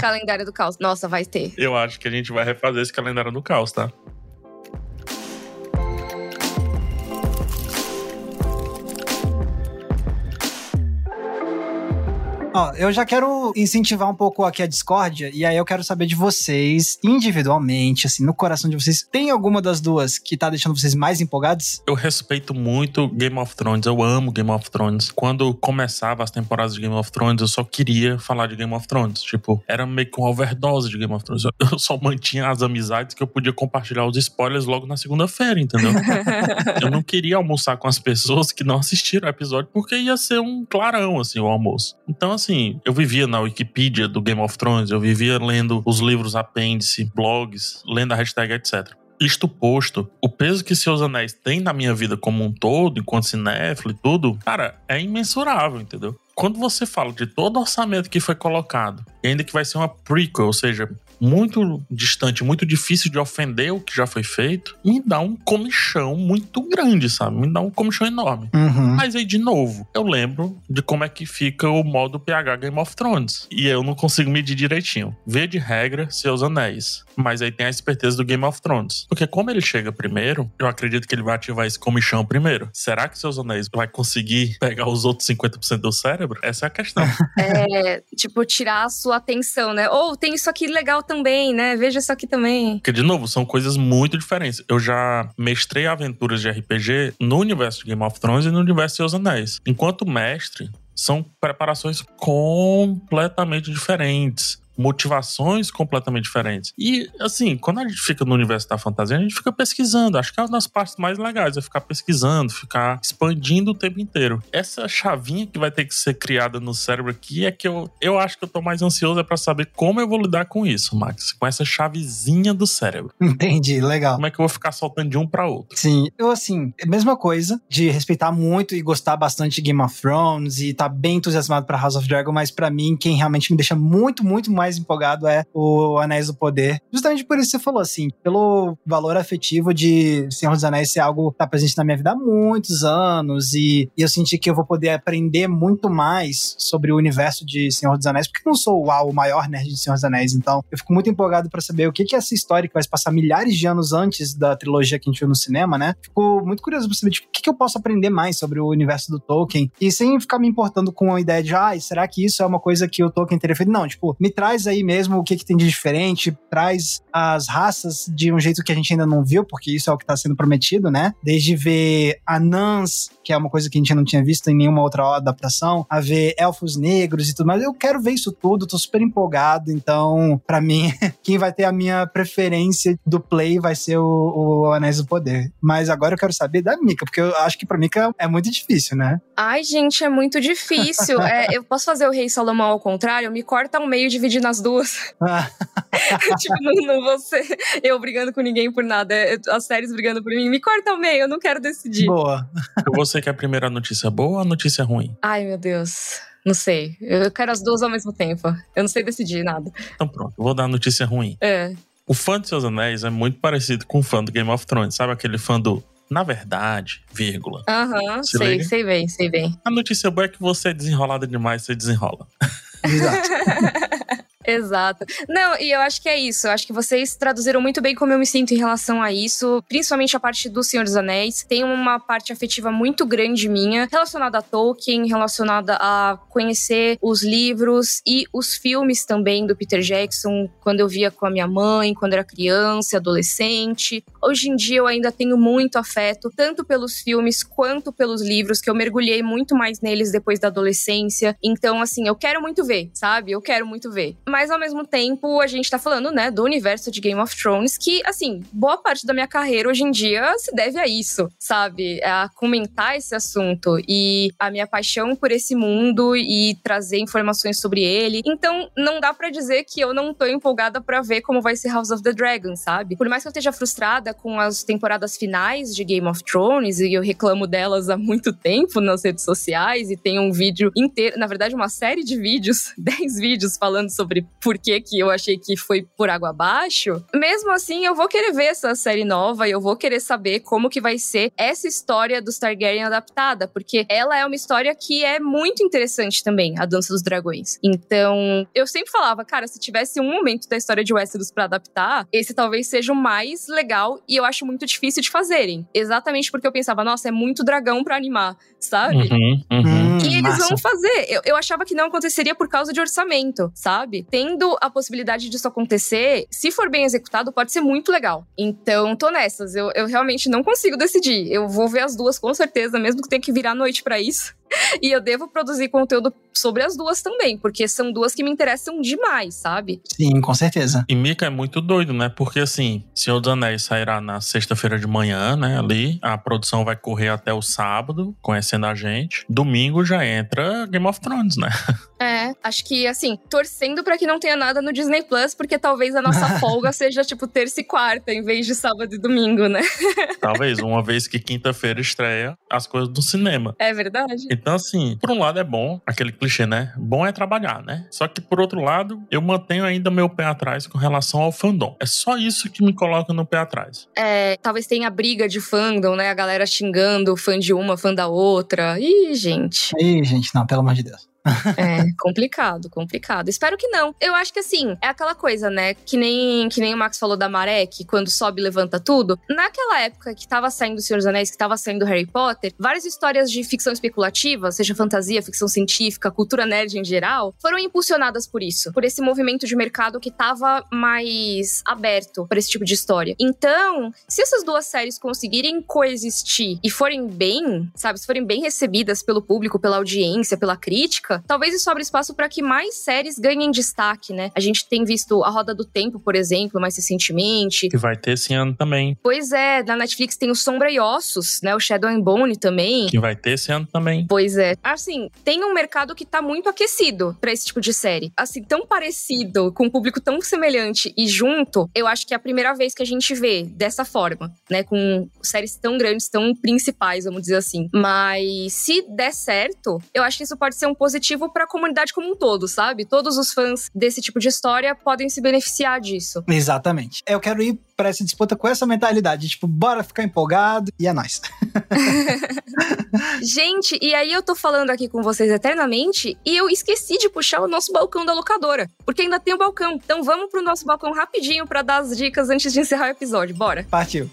calendário do caos. Nossa, vai ter. Eu acho que a gente vai refazer esse calendário do caos, tá? Ó, eu já quero incentivar um pouco aqui a discórdia, e aí eu quero saber de vocês, individualmente, assim, no coração de vocês, tem alguma das duas que tá deixando vocês mais empolgados? Eu respeito muito Game of Thrones, eu amo Game of Thrones. Quando começava as temporadas de Game of Thrones, eu só queria falar de Game of Thrones. Tipo, era meio que uma overdose de Game of Thrones. Eu só mantinha as amizades que eu podia compartilhar os spoilers logo na segunda-feira, entendeu? eu não queria almoçar com as pessoas que não assistiram o episódio, porque ia ser um clarão, assim, o almoço. Então, assim, assim, eu vivia na Wikipedia do Game of Thrones, eu vivia lendo os livros apêndice, blogs, lendo a hashtag, etc. Isto posto, o peso que Seus Anéis tem na minha vida como um todo, enquanto cinéfilo e tudo, cara, é imensurável, entendeu? Quando você fala de todo o orçamento que foi colocado, e ainda que vai ser uma prequel, ou seja, muito distante, muito difícil de ofender o que já foi feito, me dá um comichão muito grande, sabe? Me dá um comichão enorme. Uhum. Mas aí, de novo, eu lembro de como é que fica o modo PH Game of Thrones. E eu não consigo medir direitinho. Vê de regra seus anéis. Mas aí tem a esperteza do Game of Thrones. Porque como ele chega primeiro, eu acredito que ele vai ativar esse comichão primeiro. Será que seus anéis vai conseguir pegar os outros 50% do cérebro? Essa é a questão. é, tipo, tirar a sua atenção, né? Ou oh, tem isso aqui legal também, né? Veja isso aqui também. Porque, de novo, são coisas muito diferentes. Eu já mestrei aventuras de RPG no universo de Game of Thrones e no universo de Seus Anéis. Enquanto mestre, são preparações completamente diferentes motivações completamente diferentes. E, assim, quando a gente fica no universo da fantasia, a gente fica pesquisando. Acho que é uma das partes mais legais, é ficar pesquisando, ficar expandindo o tempo inteiro. Essa chavinha que vai ter que ser criada no cérebro aqui é que eu, eu acho que eu tô mais ansioso é para saber como eu vou lidar com isso, Max. Com essa chavezinha do cérebro. Entendi, legal. Como é que eu vou ficar soltando de um para outro? Sim, eu, assim, é a mesma coisa de respeitar muito e gostar bastante de Game of Thrones e tá bem entusiasmado para House of Dragon, mas para mim, quem realmente me deixa muito, muito mais mais empolgado é o Anéis do Poder. Justamente por isso que você falou assim, pelo valor afetivo de Senhor dos Anéis ser algo que tá presente na minha vida há muitos anos e, e eu senti que eu vou poder aprender muito mais sobre o universo de Senhor dos Anéis, porque eu não sou uau, o maior nerd de Senhor dos Anéis, então eu fico muito empolgado para saber o que, que é essa história que vai se passar milhares de anos antes da trilogia que a gente viu no cinema, né? Fico muito curioso pra saber tipo, o que, que eu posso aprender mais sobre o universo do Tolkien e sem ficar me importando com a ideia de, ah, será que isso é uma coisa que o Tolkien teria feito? Não, tipo, me traz traz aí mesmo o que, que tem de diferente, traz as raças de um jeito que a gente ainda não viu, porque isso é o que está sendo prometido, né? Desde ver anãs, que é uma coisa que a gente não tinha visto em nenhuma outra adaptação, a ver elfos negros e tudo mais. Eu quero ver isso tudo, tô super empolgado, então, para mim, quem vai ter a minha preferência do play vai ser o, o Anéis do Poder. Mas agora eu quero saber da Mika, porque eu acho que pra Mika é muito difícil, né? Ai, gente, é muito difícil. é, eu posso fazer o Rei Salomão ao contrário? Me corta ao meio dividindo nas duas. tipo, não, não vou ser eu brigando com ninguém por nada. É, as séries brigando por mim. Me corta ao meio, eu não quero decidir. Boa. Você quer primeiro a notícia boa ou a notícia ruim? Ai, meu Deus. Não sei. Eu quero as duas ao mesmo tempo. Eu não sei decidir nada. Então pronto, vou dar a notícia ruim. É. O fã de Seus Anéis é muito parecido com o fã do Game of Thrones. Sabe aquele fã do na verdade, vírgula. Aham, uhum, sei, liga? sei bem, sei bem. A notícia boa é que você é desenrolada demais, você desenrola. Exato. Exato. Não, e eu acho que é isso. Eu acho que vocês traduziram muito bem como eu me sinto em relação a isso, principalmente a parte do Senhor dos Anéis. Tem uma parte afetiva muito grande minha, relacionada a Tolkien, relacionada a conhecer os livros e os filmes também do Peter Jackson, quando eu via com a minha mãe, quando era criança, adolescente. Hoje em dia eu ainda tenho muito afeto, tanto pelos filmes quanto pelos livros, que eu mergulhei muito mais neles depois da adolescência. Então, assim, eu quero muito ver, sabe? Eu quero muito ver. Mas ao mesmo tempo, a gente tá falando, né, do universo de Game of Thrones, que, assim, boa parte da minha carreira hoje em dia se deve a isso, sabe? A comentar esse assunto e a minha paixão por esse mundo e trazer informações sobre ele. Então, não dá para dizer que eu não tô empolgada para ver como vai ser House of the Dragon, sabe? Por mais que eu esteja frustrada com as temporadas finais de Game of Thrones e eu reclamo delas há muito tempo nas redes sociais e tem um vídeo inteiro, na verdade, uma série de vídeos, 10 vídeos falando sobre por que, que eu achei que foi por água abaixo, mesmo assim eu vou querer ver essa série nova e eu vou querer saber como que vai ser essa história do Targaryen adaptada, porque ela é uma história que é muito interessante também, a Dança dos Dragões. Então, eu sempre falava, cara, se tivesse um momento da história de Westeros para adaptar, esse talvez seja o mais legal e eu acho muito difícil de fazerem. Exatamente porque eu pensava, nossa, é muito dragão para animar, sabe? Uhum, uhum. E eles massa. vão fazer. Eu, eu achava que não aconteceria por causa de orçamento, sabe? Tendo a possibilidade disso acontecer, se for bem executado, pode ser muito legal. Então, tô nessas. Eu, eu realmente não consigo decidir. Eu vou ver as duas com certeza, mesmo que tenha que virar noite pra isso. E eu devo produzir conteúdo sobre as duas também, porque são duas que me interessam demais, sabe? Sim, com certeza. E Mika é muito doido, né? Porque assim, Senhor dos Anéis sairá na sexta-feira de manhã, né? Ali. A produção vai correr até o sábado, conhecendo a gente. Domingo já entra Game of Thrones, né? É, acho que assim, torcendo pra que não tenha nada no Disney Plus, porque talvez a nossa folga seja tipo terça e quarta, em vez de sábado e domingo, né? Talvez, uma vez que quinta-feira estreia as coisas do cinema. É verdade. Então, assim, por um lado é bom, aquele clichê, né? Bom é trabalhar, né? Só que por outro lado, eu mantenho ainda meu pé atrás com relação ao fandom. É só isso que me coloca no pé atrás. É, talvez tenha briga de fandom, né? A galera xingando fã de uma, fã da outra. Ih, gente. Ih, gente, não, pelo amor de Deus. É, complicado, complicado. Espero que não. Eu acho que assim, é aquela coisa, né? Que nem, que nem o Max falou da maré, que quando sobe levanta tudo. Naquela época que tava saindo o Senhor dos Anéis, que tava saindo Harry Potter, várias histórias de ficção especulativa, seja fantasia, ficção científica, cultura nerd em geral, foram impulsionadas por isso. Por esse movimento de mercado que tava mais aberto para esse tipo de história. Então, se essas duas séries conseguirem coexistir e forem bem, sabe, se forem bem recebidas pelo público, pela audiência, pela crítica, talvez isso abra espaço para que mais séries ganhem destaque, né? A gente tem visto A Roda do Tempo, por exemplo, mais recentemente. Que vai ter esse ano também. Pois é, na Netflix tem o Sombra e Ossos, né? O Shadow and Bone também. Que vai ter esse ano também. Pois é. Assim, tem um mercado que tá muito aquecido para esse tipo de série. Assim, tão parecido, com um público tão semelhante e junto, eu acho que é a primeira vez que a gente vê dessa forma, né? Com séries tão grandes, tão principais, vamos dizer assim. Mas se der certo, eu acho que isso pode ser um positivo para a comunidade como um todo, sabe? Todos os fãs desse tipo de história podem se beneficiar disso. Exatamente. Eu quero ir pra essa disputa com essa mentalidade, tipo, bora ficar empolgado e é nóis. Gente, e aí eu tô falando aqui com vocês eternamente e eu esqueci de puxar o nosso balcão da locadora, porque ainda tem o balcão. Então vamos pro nosso balcão rapidinho para dar as dicas antes de encerrar o episódio. Bora. Partiu.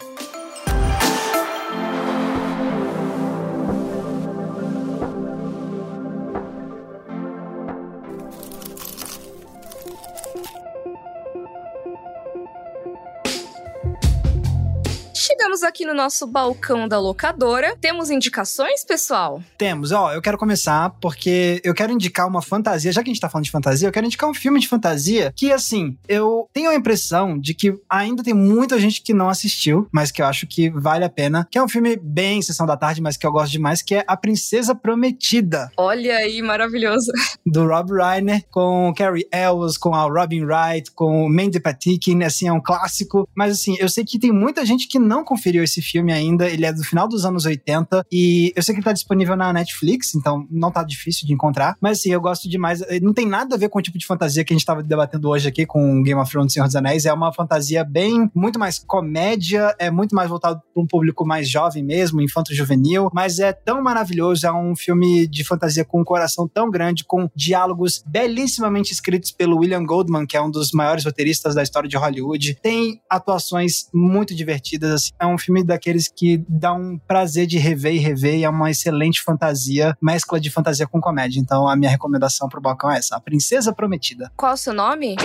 Chegamos aqui no nosso balcão da locadora. Temos indicações, pessoal? Temos, ó, eu quero começar porque eu quero indicar uma fantasia, já que a gente tá falando de fantasia, eu quero indicar um filme de fantasia que, assim, eu tenho a impressão de que ainda tem muita gente que não assistiu, mas que eu acho que vale a pena, que é um filme bem Sessão da Tarde, mas que eu gosto demais, que é A Princesa Prometida, Olha aí, maravilhoso. do Rob Reiner, com Carrie Elwes, com a Robin Wright, com o Mandy Patinkin, assim, é um clássico, mas assim, eu sei que tem muita gente que não conferiu esse filme ainda, ele é do final dos anos 80 e eu sei que ele tá disponível na Netflix, então não tá difícil de encontrar, mas assim, eu gosto demais. Não tem nada a ver com o tipo de fantasia que a gente tava debatendo hoje aqui com Game of Thrones Senhor dos Anéis, é uma fantasia bem, muito mais comédia, é muito mais voltado para um público mais jovem mesmo, infanto-juvenil, mas é tão maravilhoso, é um filme de fantasia com um coração tão grande, com diálogos belíssimamente escritos pelo William Goldman, que é um dos maiores roteiristas da história de Hollywood. Tem atuações muito divertidas, assim. É um filme daqueles que dá um prazer de rever e rever, e é uma excelente fantasia, mescla de fantasia com comédia. Então a minha recomendação pro balcão é essa, A Princesa Prometida. Qual o seu nome?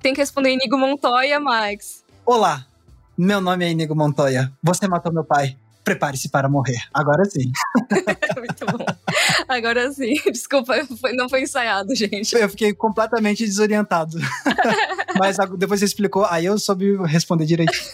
Tem que responder Inigo Montoya, Max. Olá, meu nome é Inigo Montoya. Você matou meu pai. Prepare-se para morrer. Agora sim. Muito bom. Agora sim. Desculpa, não foi ensaiado, gente. Eu fiquei completamente desorientado. Mas depois você explicou, aí eu soube responder direitinho.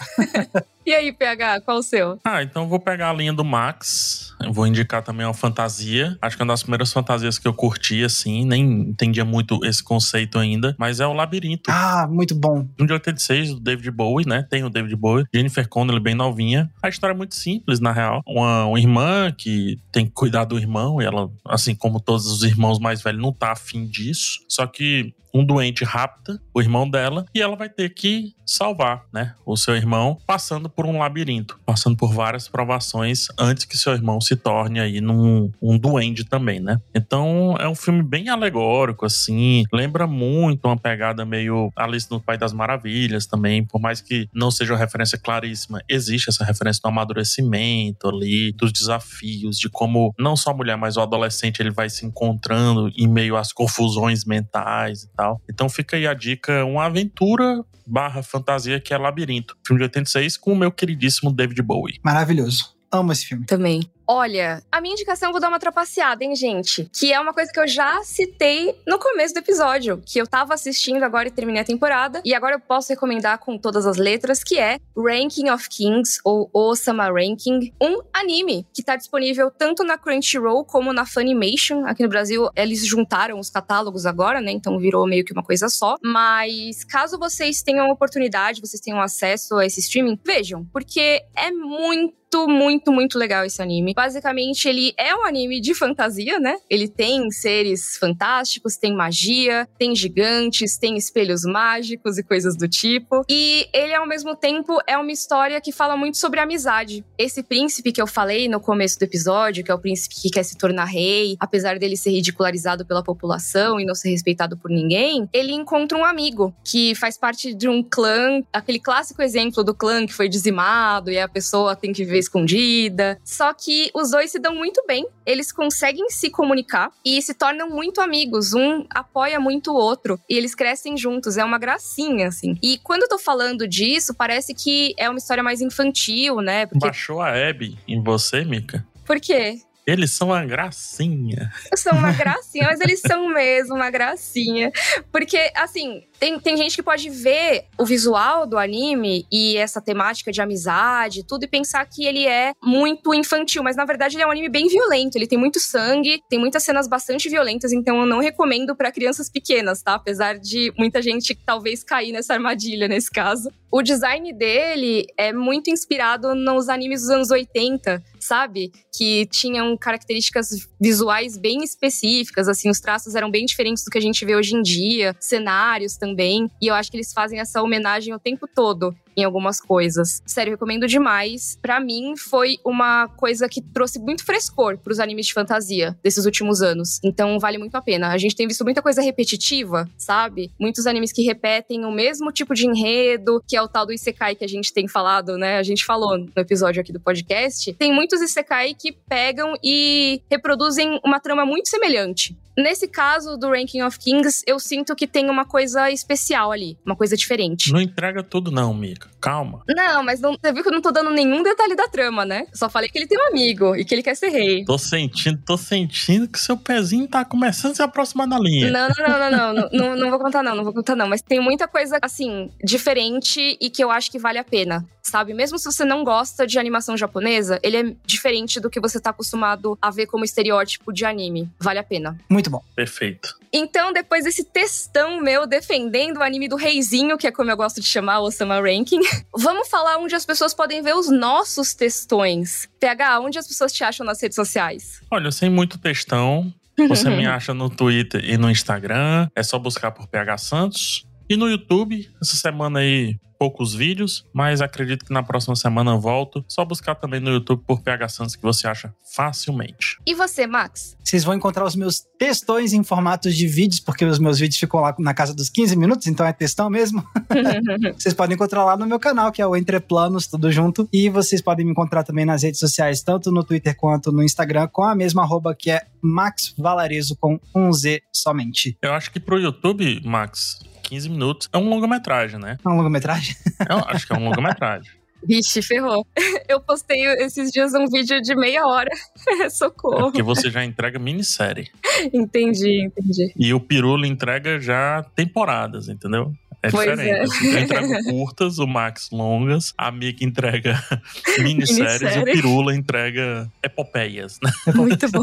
e aí, PH, qual o seu? Ah, então eu vou pegar a linha do Max. Eu vou indicar também uma fantasia. Acho que é uma das primeiras fantasias que eu curti, assim. Nem entendia muito esse conceito ainda. Mas é o Labirinto. Ah, muito bom. Um de 86, do David Bowie, né? Tem o David Bowie. Jennifer Connelly, bem novinha. A história é muito simples, na real. Uma, uma irmã que tem que cuidar do irmão. E ela, assim como todos os irmãos mais velhos, não tá afim disso. Só que um doente rapta o irmão dela e ela vai ter que salvar, né, o seu irmão passando por um labirinto, passando por várias provações antes que seu irmão se torne aí num um duende também, né? Então é um filme bem alegórico assim, lembra muito uma pegada meio Alice no País das Maravilhas também, por mais que não seja uma referência claríssima, existe essa referência do amadurecimento ali, dos desafios, de como não só a mulher, mas o adolescente ele vai se encontrando em meio às confusões mentais tal. Então fica aí a dica, uma aventura barra fantasia que é Labirinto, filme de 86 com o meu queridíssimo David Bowie. Maravilhoso. Amo esse filme. Também. Olha, a minha indicação eu vou dar uma trapaceada, hein, gente? Que é uma coisa que eu já citei no começo do episódio, que eu tava assistindo agora e terminei a temporada, e agora eu posso recomendar com todas as letras, que é Ranking of Kings, ou Osama Ranking, um anime que tá disponível tanto na Crunchyroll como na Funimation. Aqui no Brasil, eles juntaram os catálogos agora, né? Então virou meio que uma coisa só. Mas caso vocês tenham oportunidade, vocês tenham acesso a esse streaming, vejam, porque é muito muito, muito, muito legal esse anime. Basicamente, ele é um anime de fantasia, né? Ele tem seres fantásticos, tem magia, tem gigantes, tem espelhos mágicos e coisas do tipo. E ele, ao mesmo tempo, é uma história que fala muito sobre amizade. Esse príncipe que eu falei no começo do episódio, que é o príncipe que quer se tornar rei, apesar dele ser ridicularizado pela população e não ser respeitado por ninguém, ele encontra um amigo que faz parte de um clã, aquele clássico exemplo do clã que foi dizimado e a pessoa tem que escondida. Só que os dois se dão muito bem, eles conseguem se comunicar e se tornam muito amigos. Um apoia muito o outro e eles crescem juntos. É uma gracinha, assim. E quando eu tô falando disso, parece que é uma história mais infantil, né? Porque... Baixou a Abby em você, Mika? Por quê? Eles são uma gracinha. São uma gracinha, mas eles são mesmo uma gracinha. Porque, assim, tem, tem gente que pode ver o visual do anime e essa temática de amizade, tudo, e pensar que ele é muito infantil, mas na verdade ele é um anime bem violento. Ele tem muito sangue, tem muitas cenas bastante violentas, então eu não recomendo para crianças pequenas, tá? Apesar de muita gente talvez cair nessa armadilha nesse caso. O design dele é muito inspirado nos animes dos anos 80, sabe? Que tinham características visuais bem específicas, assim, os traços eram bem diferentes do que a gente vê hoje em dia, cenários também também. E eu acho que eles fazem essa homenagem o tempo todo em algumas coisas. Sério, recomendo demais. Para mim, foi uma coisa que trouxe muito frescor pros animes de fantasia desses últimos anos. Então, vale muito a pena. A gente tem visto muita coisa repetitiva, sabe? Muitos animes que repetem o mesmo tipo de enredo, que é o tal do Isekai que a gente tem falado, né? A gente falou no episódio aqui do podcast. Tem muitos Isekai que pegam e reproduzem uma trama muito semelhante. Nesse caso do Ranking of Kings, eu sinto que tem uma coisa especial ali, uma coisa diferente. Não entrega tudo, não, Mika. Calma. Não, mas não, você viu que eu não tô dando nenhum detalhe da trama, né? Eu só falei que ele tem um amigo e que ele quer ser rei. Tô sentindo, tô sentindo que seu pezinho tá começando a se aproximar da linha. Não, não, não, não, não. não, não, não vou contar, não, não vou contar, não. Mas tem muita coisa, assim, diferente e que eu acho que vale a pena sabe? Mesmo se você não gosta de animação japonesa, ele é diferente do que você tá acostumado a ver como estereótipo de anime. Vale a pena. Muito bom. Perfeito. Então, depois desse textão meu defendendo o anime do reizinho, que é como eu gosto de chamar o Osama Ranking, vamos falar onde as pessoas podem ver os nossos textões. PH, onde as pessoas te acham nas redes sociais? Olha, sem muito textão. Você me acha no Twitter e no Instagram. É só buscar por PH Santos. E no YouTube, essa semana aí poucos vídeos, mas acredito que na próxima semana eu volto. Só buscar também no YouTube por PH Santos que você acha facilmente. E você, Max? Vocês vão encontrar os meus textões em formatos de vídeos, porque os meus vídeos ficam lá na casa dos 15 minutos, então é textão mesmo. vocês podem encontrar lá no meu canal, que é o Entre Planos, tudo junto. E vocês podem me encontrar também nas redes sociais, tanto no Twitter quanto no Instagram, com a mesma arroba que é Max Valarezo com um Z somente. Eu acho que pro YouTube, Max, 15 minutos. É um longa-metragem, né? É um longa-metragem? Eu acho que é um longa-metragem. Vixe, ferrou. Eu postei esses dias um vídeo de meia hora. Socorro. É porque você já entrega minissérie. entendi, entendi. E o Pirulo entrega já temporadas, entendeu? É pois diferente. É. Assim, eu entrego curtas, o Max longas, a Mika entrega minisséries, Minissérie. o Pirula entrega epopeias. Né? Muito bom.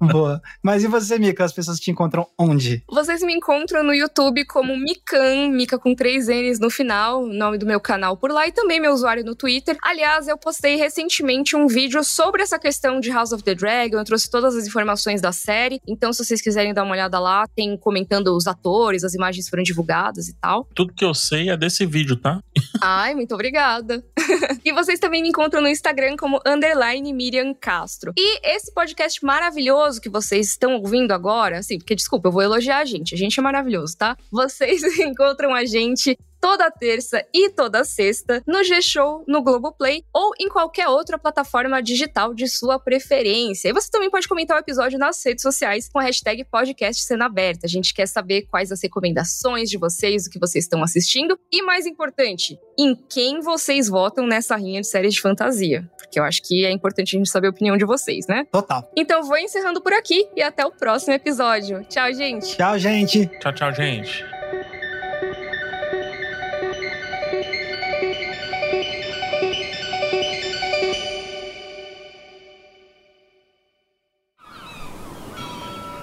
Boa. Mas e você, Mika? As pessoas te encontram onde? Vocês me encontram no YouTube como Mikan, Mika com três N's no final, nome do meu canal por lá, e também meu usuário no Twitter. Aliás, eu postei recentemente um vídeo sobre essa questão de House of the Dragon, eu trouxe todas as informações da série, então se vocês quiserem dar uma olhada lá, tem comentando os atores, as imagens foram divulgadas e tal tal. Tudo que eu sei é desse vídeo, tá? Ai, muito obrigada. e vocês também me encontram no Instagram como underline Miriam Castro. E esse podcast maravilhoso que vocês estão ouvindo agora, assim, porque desculpa, eu vou elogiar a gente. A gente é maravilhoso, tá? Vocês encontram a gente toda terça e toda sexta no G-Show, no Globoplay ou em qualquer outra plataforma digital de sua preferência. E você também pode comentar o episódio nas redes sociais com a hashtag podcast cena aberta. A gente quer saber quais as recomendações de vocês, o que vocês estão assistindo e, mais importante, em quem vocês votam nessa rinha de séries de fantasia. Porque eu acho que é importante a gente saber a opinião de vocês, né? Total. Então vou encerrando por aqui e até o próximo episódio. Tchau, gente. Tchau, gente. Tchau, tchau, gente.